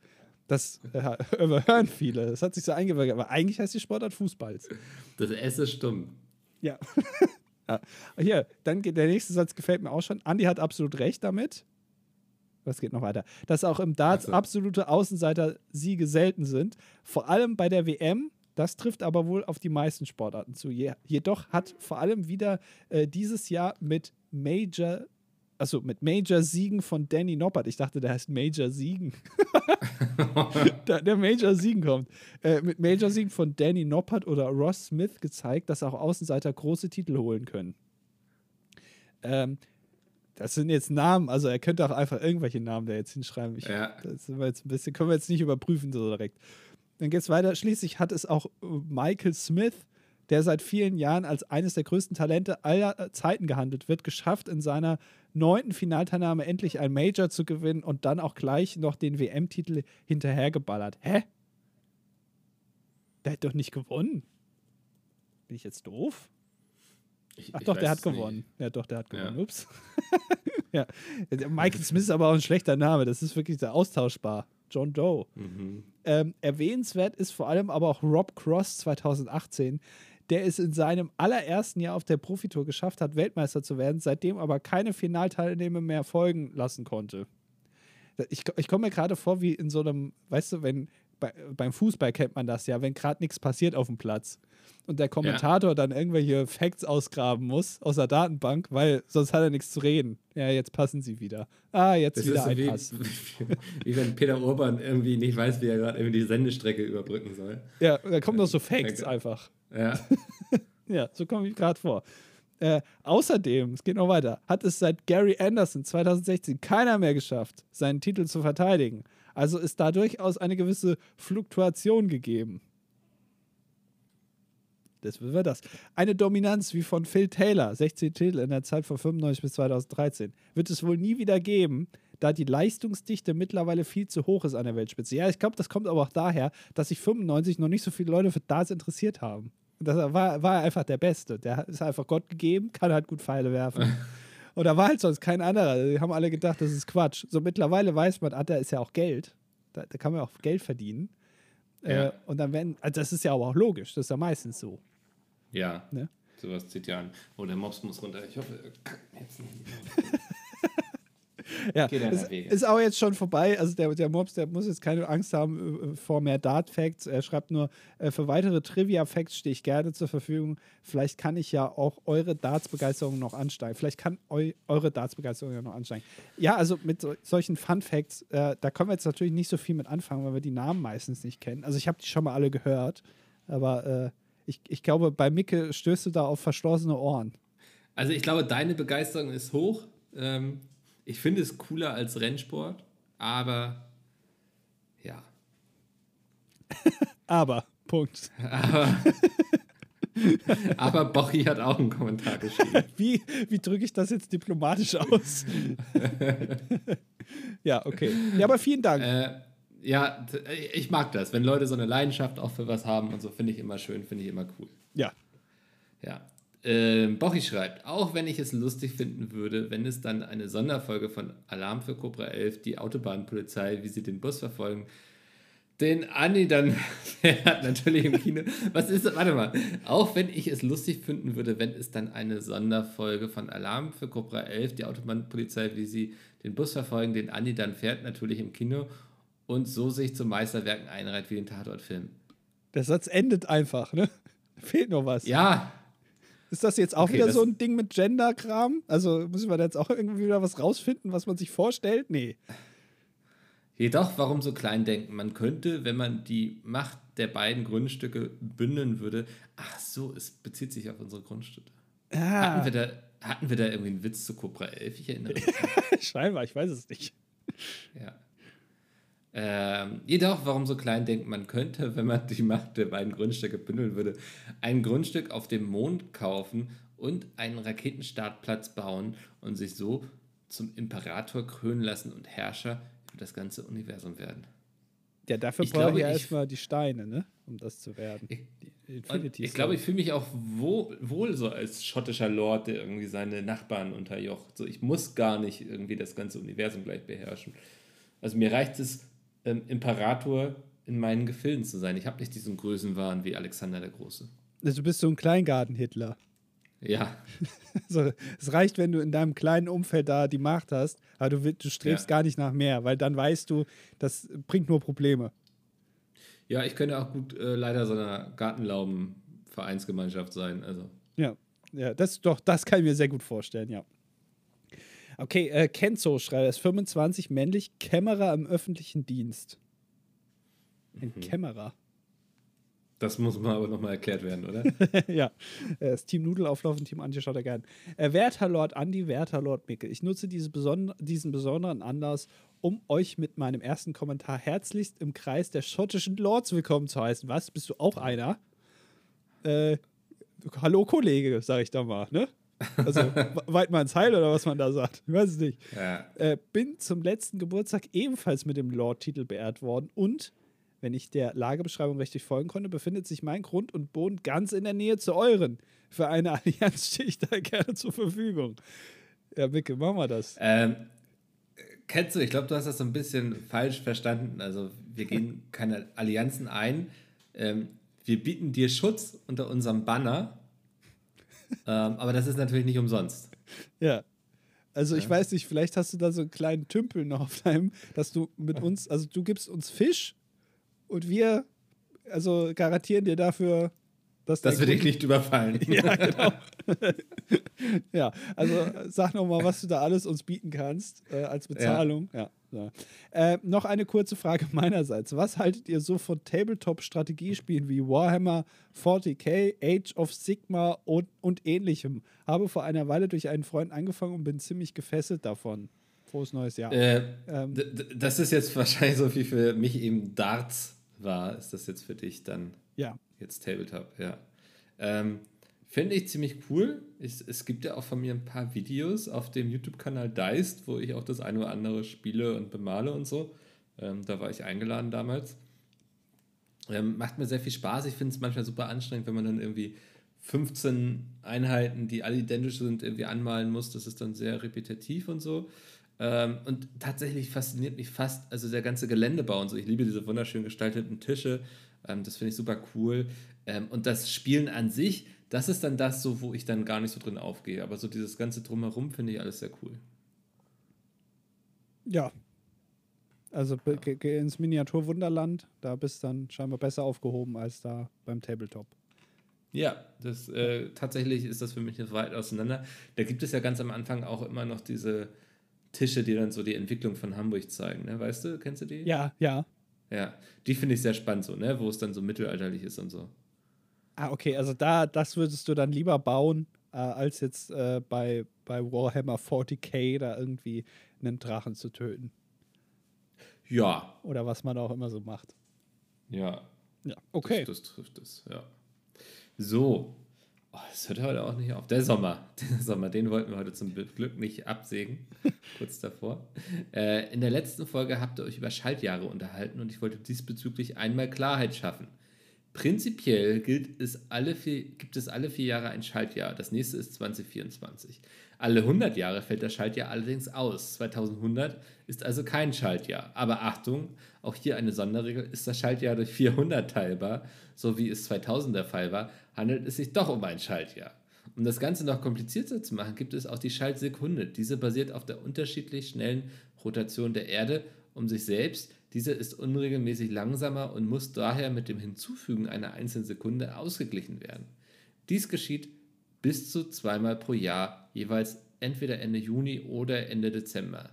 Das äh, überhören viele. Das hat sich so eingewirkt. Aber eigentlich heißt die Sportart Fußballs. Das S ist stumm. Ja. ja. Hier, dann geht der nächste Satz gefällt mir auch schon. Andi hat absolut recht damit was geht noch weiter? Dass auch im Darts so. absolute Außenseiter-Siege selten sind. Vor allem bei der WM. Das trifft aber wohl auf die meisten Sportarten zu. Jedoch hat vor allem wieder äh, dieses Jahr mit Major, also mit Major Siegen von Danny Noppert. Ich dachte, der heißt Major Siegen. der, Major Siegen kommt. Äh, mit Major Siegen von Danny Noppert oder Ross Smith gezeigt, dass auch Außenseiter große Titel holen können. Ähm, das sind jetzt Namen, also er könnte auch einfach irgendwelche Namen da jetzt hinschreiben. Ich, ja. Das sind wir jetzt ein bisschen, können wir jetzt nicht überprüfen so direkt. Dann geht es weiter. Schließlich hat es auch Michael Smith, der seit vielen Jahren als eines der größten Talente aller Zeiten gehandelt wird, geschafft, in seiner neunten Finalteilnahme endlich ein Major zu gewinnen und dann auch gleich noch den WM-Titel hinterhergeballert. Hä? Der hat doch nicht gewonnen. Bin ich jetzt doof? Ich, Ach doch, der hat gewonnen. Nicht. Ja, doch, der hat gewonnen. Ja. Ups. ja. Michael Smith ist aber auch ein schlechter Name. Das ist wirklich sehr austauschbar. John Doe. Mhm. Ähm, erwähnenswert ist vor allem aber auch Rob Cross 2018, der es in seinem allerersten Jahr auf der Profitour geschafft hat, Weltmeister zu werden, seitdem aber keine Finalteilnehmer mehr folgen lassen konnte. Ich, ich komme mir gerade vor, wie in so einem, weißt du, wenn bei, beim Fußball kennt man das ja, wenn gerade nichts passiert auf dem Platz und der Kommentator ja. dann irgendwelche Facts ausgraben muss aus der Datenbank, weil sonst hat er nichts zu reden. Ja, jetzt passen sie wieder. Ah, jetzt das wieder so einpassen. Wie, wie, wenn Peter Urban irgendwie nicht weiß, wie er gerade irgendwie die Sendestrecke überbrücken soll. Ja, da kommen doch so Facts einfach. Ja. ja, so komme ich gerade vor. Äh, außerdem, es geht noch weiter, hat es seit Gary Anderson 2016 keiner mehr geschafft, seinen Titel zu verteidigen. Also ist da durchaus eine gewisse Fluktuation gegeben. Das wäre das. Eine Dominanz wie von Phil Taylor, 16 Titel in der Zeit von 95 bis 2013, wird es wohl nie wieder geben, da die Leistungsdichte mittlerweile viel zu hoch ist an der Weltspitze. Ja, ich glaube, das kommt aber auch daher, dass sich 95 noch nicht so viele Leute für Darts interessiert haben. Das war, war einfach der Beste. Der ist einfach Gott gegeben, kann halt gut Pfeile werfen. Und da war halt sonst kein anderer. Die haben alle gedacht, das ist Quatsch. So mittlerweile weiß man, Adder ist ja auch Geld. Da, da kann man auch Geld verdienen. Äh, ja. Äh, und dann werden, also das ist ja aber auch logisch, das ist ja meistens so. Ja. Ne? Sowas zieht ja an. Oh, der Mops muss runter. Ich hoffe, er kann jetzt nicht. ja, ist, ist auch jetzt schon vorbei. Also der, der Mops, der muss jetzt keine Angst haben äh, vor mehr Dart-Facts. Er schreibt nur, äh, für weitere Trivia-Facts stehe ich gerne zur Verfügung. Vielleicht kann ich ja auch eure Darts-Begeisterung noch ansteigen. Vielleicht kann eu eure Darts-Begeisterung ja noch ansteigen. Ja, also mit so, solchen Fun-Facts, äh, da können wir jetzt natürlich nicht so viel mit anfangen, weil wir die Namen meistens nicht kennen. Also ich habe die schon mal alle gehört, aber äh, ich, ich glaube, bei Micke stößt du da auf verschlossene Ohren. Also ich glaube, deine Begeisterung ist hoch. Ähm, ich finde es cooler als Rennsport, aber ja. aber, Punkt. Aber Aber Bochi hat auch einen Kommentar geschrieben. Wie, wie drücke ich das jetzt diplomatisch aus? ja, okay. Ja, aber vielen Dank. Äh, ja, ich mag das. Wenn Leute so eine Leidenschaft auch für was haben und so, finde ich immer schön, finde ich immer cool. Ja. Ja. Ähm, Bochi schreibt, auch wenn ich es lustig finden würde, wenn es dann eine Sonderfolge von Alarm für Cobra 11, die Autobahnpolizei, wie sie den Bus verfolgen, den Anni dann fährt, natürlich im Kino. Was ist, warte mal, auch wenn ich es lustig finden würde, wenn es dann eine Sonderfolge von Alarm für Cobra 11, die Autobahnpolizei, wie sie den Bus verfolgen, den Anni dann fährt, natürlich im Kino und so sich zu Meisterwerken einreiht wie den Tatortfilm. Der Satz endet einfach, ne? Fehlt noch was. Ja. Ist das jetzt auch okay, wieder so ein Ding mit Gender-Kram? Also müssen wir da jetzt auch irgendwie wieder was rausfinden, was man sich vorstellt? Nee. Jedoch, warum so klein denken? Man könnte, wenn man die Macht der beiden Grundstücke bündeln würde, ach so, es bezieht sich auf unsere Grundstücke. Ah. Hatten, wir da, hatten wir da irgendwie einen Witz zu Cobra 11? Ich erinnere mich. Scheinbar, ich weiß es nicht. Ja. Ähm, jedoch, warum so klein denken? Man könnte, wenn man die Macht der beiden Grundstücke bündeln würde, ein Grundstück auf dem Mond kaufen und einen Raketenstartplatz bauen und sich so zum Imperator krönen lassen und Herrscher für das ganze Universum werden. Ja, dafür brauche ich ja erstmal die Steine, ne? um das zu werden. Ich, ich glaube, ich fühle mich auch wohl, wohl, so als schottischer Lord, der irgendwie seine Nachbarn unterjocht. So, ich muss gar nicht irgendwie das ganze Universum gleich beherrschen. Also mir reicht es, ähm, Imperator in meinen Gefilden zu sein. Ich habe nicht diesen Größenwahn wie Alexander der Große. Also du bist so ein Kleingarten-Hitler. Ja. Also, es reicht, wenn du in deinem kleinen Umfeld da die Macht hast, aber du, du strebst ja. gar nicht nach mehr, weil dann weißt du, das bringt nur Probleme. Ja, ich könnte auch gut äh, leider so einer Gartenlauben-Vereinsgemeinschaft sein. Also. Ja, ja, das doch, das kann ich mir sehr gut vorstellen, ja. Okay, äh, Kenzo schreibt, er ist 25, männlich, Kämmerer im öffentlichen Dienst. Ein mhm. Kämmerer. Das muss mal aber nochmal erklärt werden, oder? ja. Das Team Nudelauflauf und Team Antje schaut er gern. Äh, Werter Lord Andi, Werter Lord Mickel. Ich nutze diese beson diesen besonderen Anlass, um euch mit meinem ersten Kommentar herzlichst im Kreis der schottischen Lords willkommen zu heißen. Was? Bist du auch einer? Äh, hallo Kollege, sag ich da mal, ne? Also weit mal ins Heil oder was man da sagt. Ich weiß es nicht. Ja. Äh, bin zum letzten Geburtstag ebenfalls mit dem Lord-Titel beehrt worden und wenn ich der Lagebeschreibung richtig folgen konnte, befindet sich mein Grund und Boden ganz in der Nähe zu euren. Für eine Allianz stehe ich da gerne zur Verfügung. Ja, Micke, machen wir das. Ähm, kennst du, ich glaube, du hast das so ein bisschen falsch verstanden. Also, wir gehen keine Allianzen ein. Ähm, wir bieten dir Schutz unter unserem Banner. Ähm, aber das ist natürlich nicht umsonst. Ja. Also ich ja. weiß nicht, vielleicht hast du da so einen kleinen Tümpel noch auf deinem, dass du mit uns, also du gibst uns Fisch und wir also garantieren dir dafür, dass, dass wir dich nicht überfallen. ja, genau. ja, also sag noch mal, was du da alles uns bieten kannst äh, als Bezahlung. Ja. ja. Äh, noch eine kurze Frage meinerseits. Was haltet ihr so von Tabletop-Strategiespielen wie Warhammer 40k, Age of Sigma und, und ähnlichem? Habe vor einer Weile durch einen Freund angefangen und bin ziemlich gefesselt davon. Frohes neues Jahr. Äh, ähm, das ist jetzt wahrscheinlich so wie für mich eben Darts war, ist das jetzt für dich dann ja. Jetzt Tabletop, ja. Ähm, Finde ich ziemlich cool. Ich, es gibt ja auch von mir ein paar Videos auf dem YouTube-Kanal Deist, wo ich auch das eine oder andere spiele und bemale und so. Ähm, da war ich eingeladen damals. Ähm, macht mir sehr viel Spaß. Ich finde es manchmal super anstrengend, wenn man dann irgendwie 15 Einheiten, die alle identisch sind, irgendwie anmalen muss. Das ist dann sehr repetitiv und so. Ähm, und tatsächlich fasziniert mich fast, also der ganze Geländebau und so. Ich liebe diese wunderschön gestalteten Tische. Ähm, das finde ich super cool. Ähm, und das Spielen an sich, das ist dann das, so, wo ich dann gar nicht so drin aufgehe. Aber so dieses ganze Drumherum finde ich alles sehr cool. Ja. Also ja. geh ins Miniaturwunderland, da bist du dann scheinbar besser aufgehoben als da beim Tabletop. Ja, das, äh, tatsächlich ist das für mich weit auseinander. Da gibt es ja ganz am Anfang auch immer noch diese Tische, die dann so die Entwicklung von Hamburg zeigen, ne? Weißt du, kennst du die? Ja, ja. Ja, die finde ich sehr spannend so, ne? Wo es dann so mittelalterlich ist und so. Ah, okay, also da, das würdest du dann lieber bauen, äh, als jetzt äh, bei, bei Warhammer 40k da irgendwie einen Drachen zu töten. Ja. Oder was man auch immer so macht. Ja. Ja, okay. Das, das trifft es, ja. So, Das hört heute auch nicht auf. Der Sommer. Der Sommer, den wollten wir heute zum Glück nicht absägen. kurz davor. Äh, in der letzten Folge habt ihr euch über Schaltjahre unterhalten und ich wollte diesbezüglich einmal Klarheit schaffen. Prinzipiell gilt es alle vier, gibt es alle vier Jahre ein Schaltjahr. Das nächste ist 2024. Alle 100 Jahre fällt das Schaltjahr allerdings aus. 2100 ist also kein Schaltjahr. Aber Achtung, auch hier eine Sonderregel, ist das Schaltjahr durch 400 teilbar, so wie es 2000 der Fall war, handelt es sich doch um ein Schaltjahr. Um das Ganze noch komplizierter zu machen, gibt es auch die Schaltsekunde. Diese basiert auf der unterschiedlich schnellen Rotation der Erde um sich selbst diese ist unregelmäßig langsamer und muss daher mit dem Hinzufügen einer einzelnen Sekunde ausgeglichen werden. Dies geschieht bis zu zweimal pro Jahr, jeweils entweder Ende Juni oder Ende Dezember.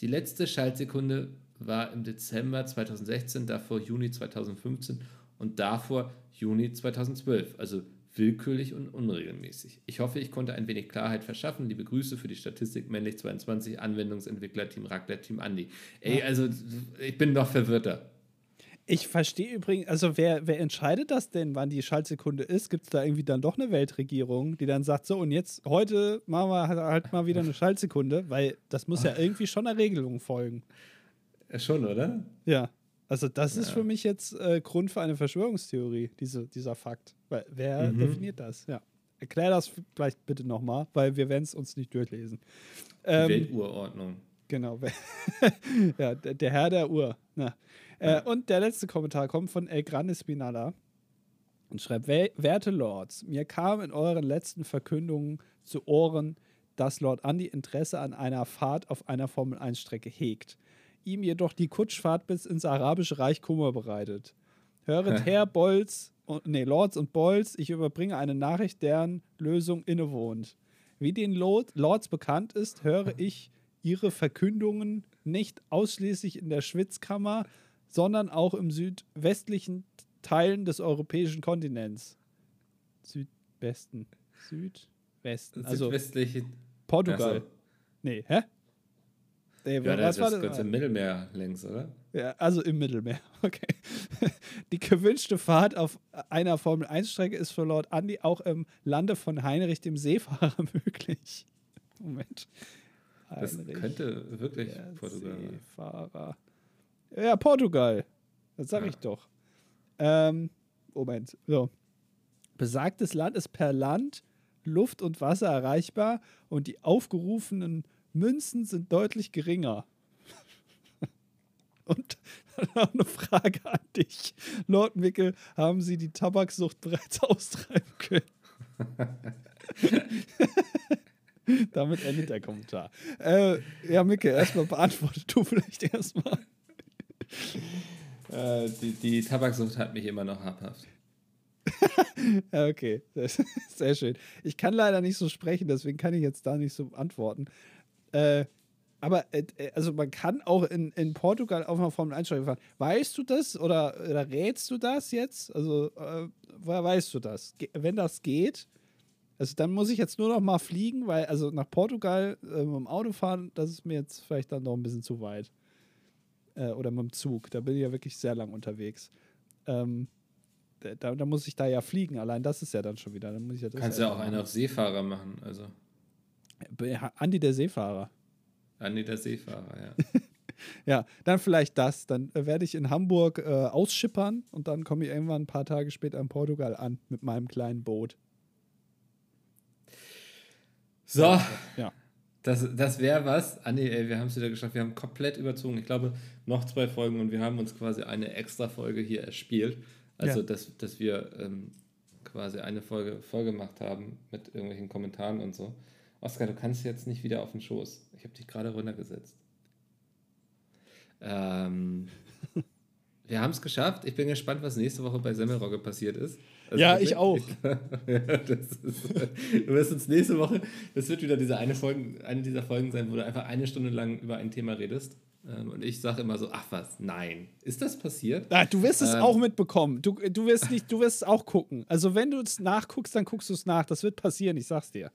Die letzte Schaltsekunde war im Dezember 2016, davor Juni 2015 und davor Juni 2012, also willkürlich und unregelmäßig. Ich hoffe, ich konnte ein wenig Klarheit verschaffen. Liebe Grüße für die Statistik männlich 22 Anwendungsentwickler Team Raclette Team Andi. Ey, also ich bin noch verwirrter. Ich verstehe übrigens, also wer, wer entscheidet das denn, wann die Schaltsekunde ist? Gibt es da irgendwie dann doch eine Weltregierung, die dann sagt, so und jetzt heute machen wir halt mal wieder eine Schaltsekunde, weil das muss ja irgendwie schon einer Regelung folgen. Ja, schon, oder? Ja. Also das ja. ist für mich jetzt äh, Grund für eine Verschwörungstheorie, diese, dieser Fakt. Weil wer mhm. definiert das? Ja. Erklär das vielleicht bitte nochmal, weil wir werden es uns nicht durchlesen. Ähm, Welturordnung. Genau. ja, der, Herr der Uhr. Ja. Äh, und der letzte Kommentar kommt von El Grande Spinala und schreibt: Werte Lords, mir kam in euren letzten Verkündungen zu Ohren, dass Lord Andy Interesse an einer Fahrt auf einer Formel-1-Strecke hegt ihm jedoch die Kutschfahrt bis ins Arabische Reich Kummer bereitet. Höret her, Bolz, nee, Lords und Bolz, ich überbringe eine Nachricht, deren Lösung innewohnt. Wie den Lords bekannt ist, höre ich ihre Verkündungen nicht ausschließlich in der Schwitzkammer, sondern auch im südwestlichen Teilen des europäischen Kontinents. Südwesten. Südwesten. Also Südwestlichen. Portugal. Also. Nee, hä? Nee, ja, das, das Ganze im Mittelmeer längs, oder? Ja, also im Mittelmeer. Okay. Die gewünschte Fahrt auf einer Formel-1-Strecke ist für Lord Andy auch im Lande von Heinrich dem Seefahrer möglich. Moment. Heinrich, das könnte wirklich Portugal sein. Seefahrer. Ja, Portugal. Das sag ja. ich doch. Ähm, Moment. So. Besagtes Land ist per Land, Luft und Wasser erreichbar und die aufgerufenen Münzen sind deutlich geringer. Und noch eine Frage an dich. Lord Mickel, haben Sie die Tabaksucht bereits austreiben können? Damit endet der Kommentar. Äh, ja, Mickel, erstmal beantwortet du vielleicht erstmal. Äh, die, die Tabaksucht hat mich immer noch habhaft. okay, sehr schön. Ich kann leider nicht so sprechen, deswegen kann ich jetzt da nicht so antworten. Äh, aber äh, äh, also man kann auch in, in Portugal auf einer Formel 1 fahren. Weißt du das oder, oder rätst du das jetzt? Also äh, woher weißt du das? Ge wenn das geht, also dann muss ich jetzt nur noch mal fliegen, weil also nach Portugal äh, mit dem Auto fahren, das ist mir jetzt vielleicht dann noch ein bisschen zu weit. Äh, oder mit dem Zug, da bin ich ja wirklich sehr lang unterwegs. Ähm, da, da, muss ich da ja fliegen, allein das ist ja dann schon wieder. Dann muss ich ja Kannst ja auch einen auf Seefahrer machen, also. Andi der Seefahrer. Andi der Seefahrer, ja. ja, dann vielleicht das. Dann äh, werde ich in Hamburg äh, ausschippern und dann komme ich irgendwann ein paar Tage später in Portugal an mit meinem kleinen Boot. So. Ja. Das, das wäre was. Andi, ey, wir haben es wieder geschafft. Wir haben komplett überzogen. Ich glaube, noch zwei Folgen und wir haben uns quasi eine extra Folge hier erspielt. Also, ja. dass, dass wir ähm, quasi eine Folge voll gemacht haben mit irgendwelchen Kommentaren und so. Oskar, du kannst jetzt nicht wieder auf den Schoß. Ich habe dich gerade runtergesetzt. Ähm, wir haben es geschafft. Ich bin gespannt, was nächste Woche bei Semmelrogge passiert ist. Also ja, ich auch. ja, ist, du wirst uns nächste Woche, das wird wieder diese eine, Folgen, eine dieser Folgen sein, wo du einfach eine Stunde lang über ein Thema redest. Ähm, und ich sage immer so, ach was, nein. Ist das passiert? Ja, du wirst es ähm, auch mitbekommen. Du, du wirst nicht, du wirst es auch gucken. Also wenn du es nachguckst, dann guckst du es nach. Das wird passieren, ich sag's dir.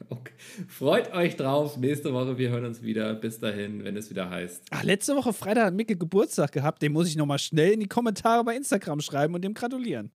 Okay. Freut euch drauf. Nächste Woche, wir hören uns wieder. Bis dahin, wenn es wieder heißt. Ach, letzte Woche Freitag hat Micke Geburtstag gehabt. Den muss ich nochmal schnell in die Kommentare bei Instagram schreiben und dem gratulieren.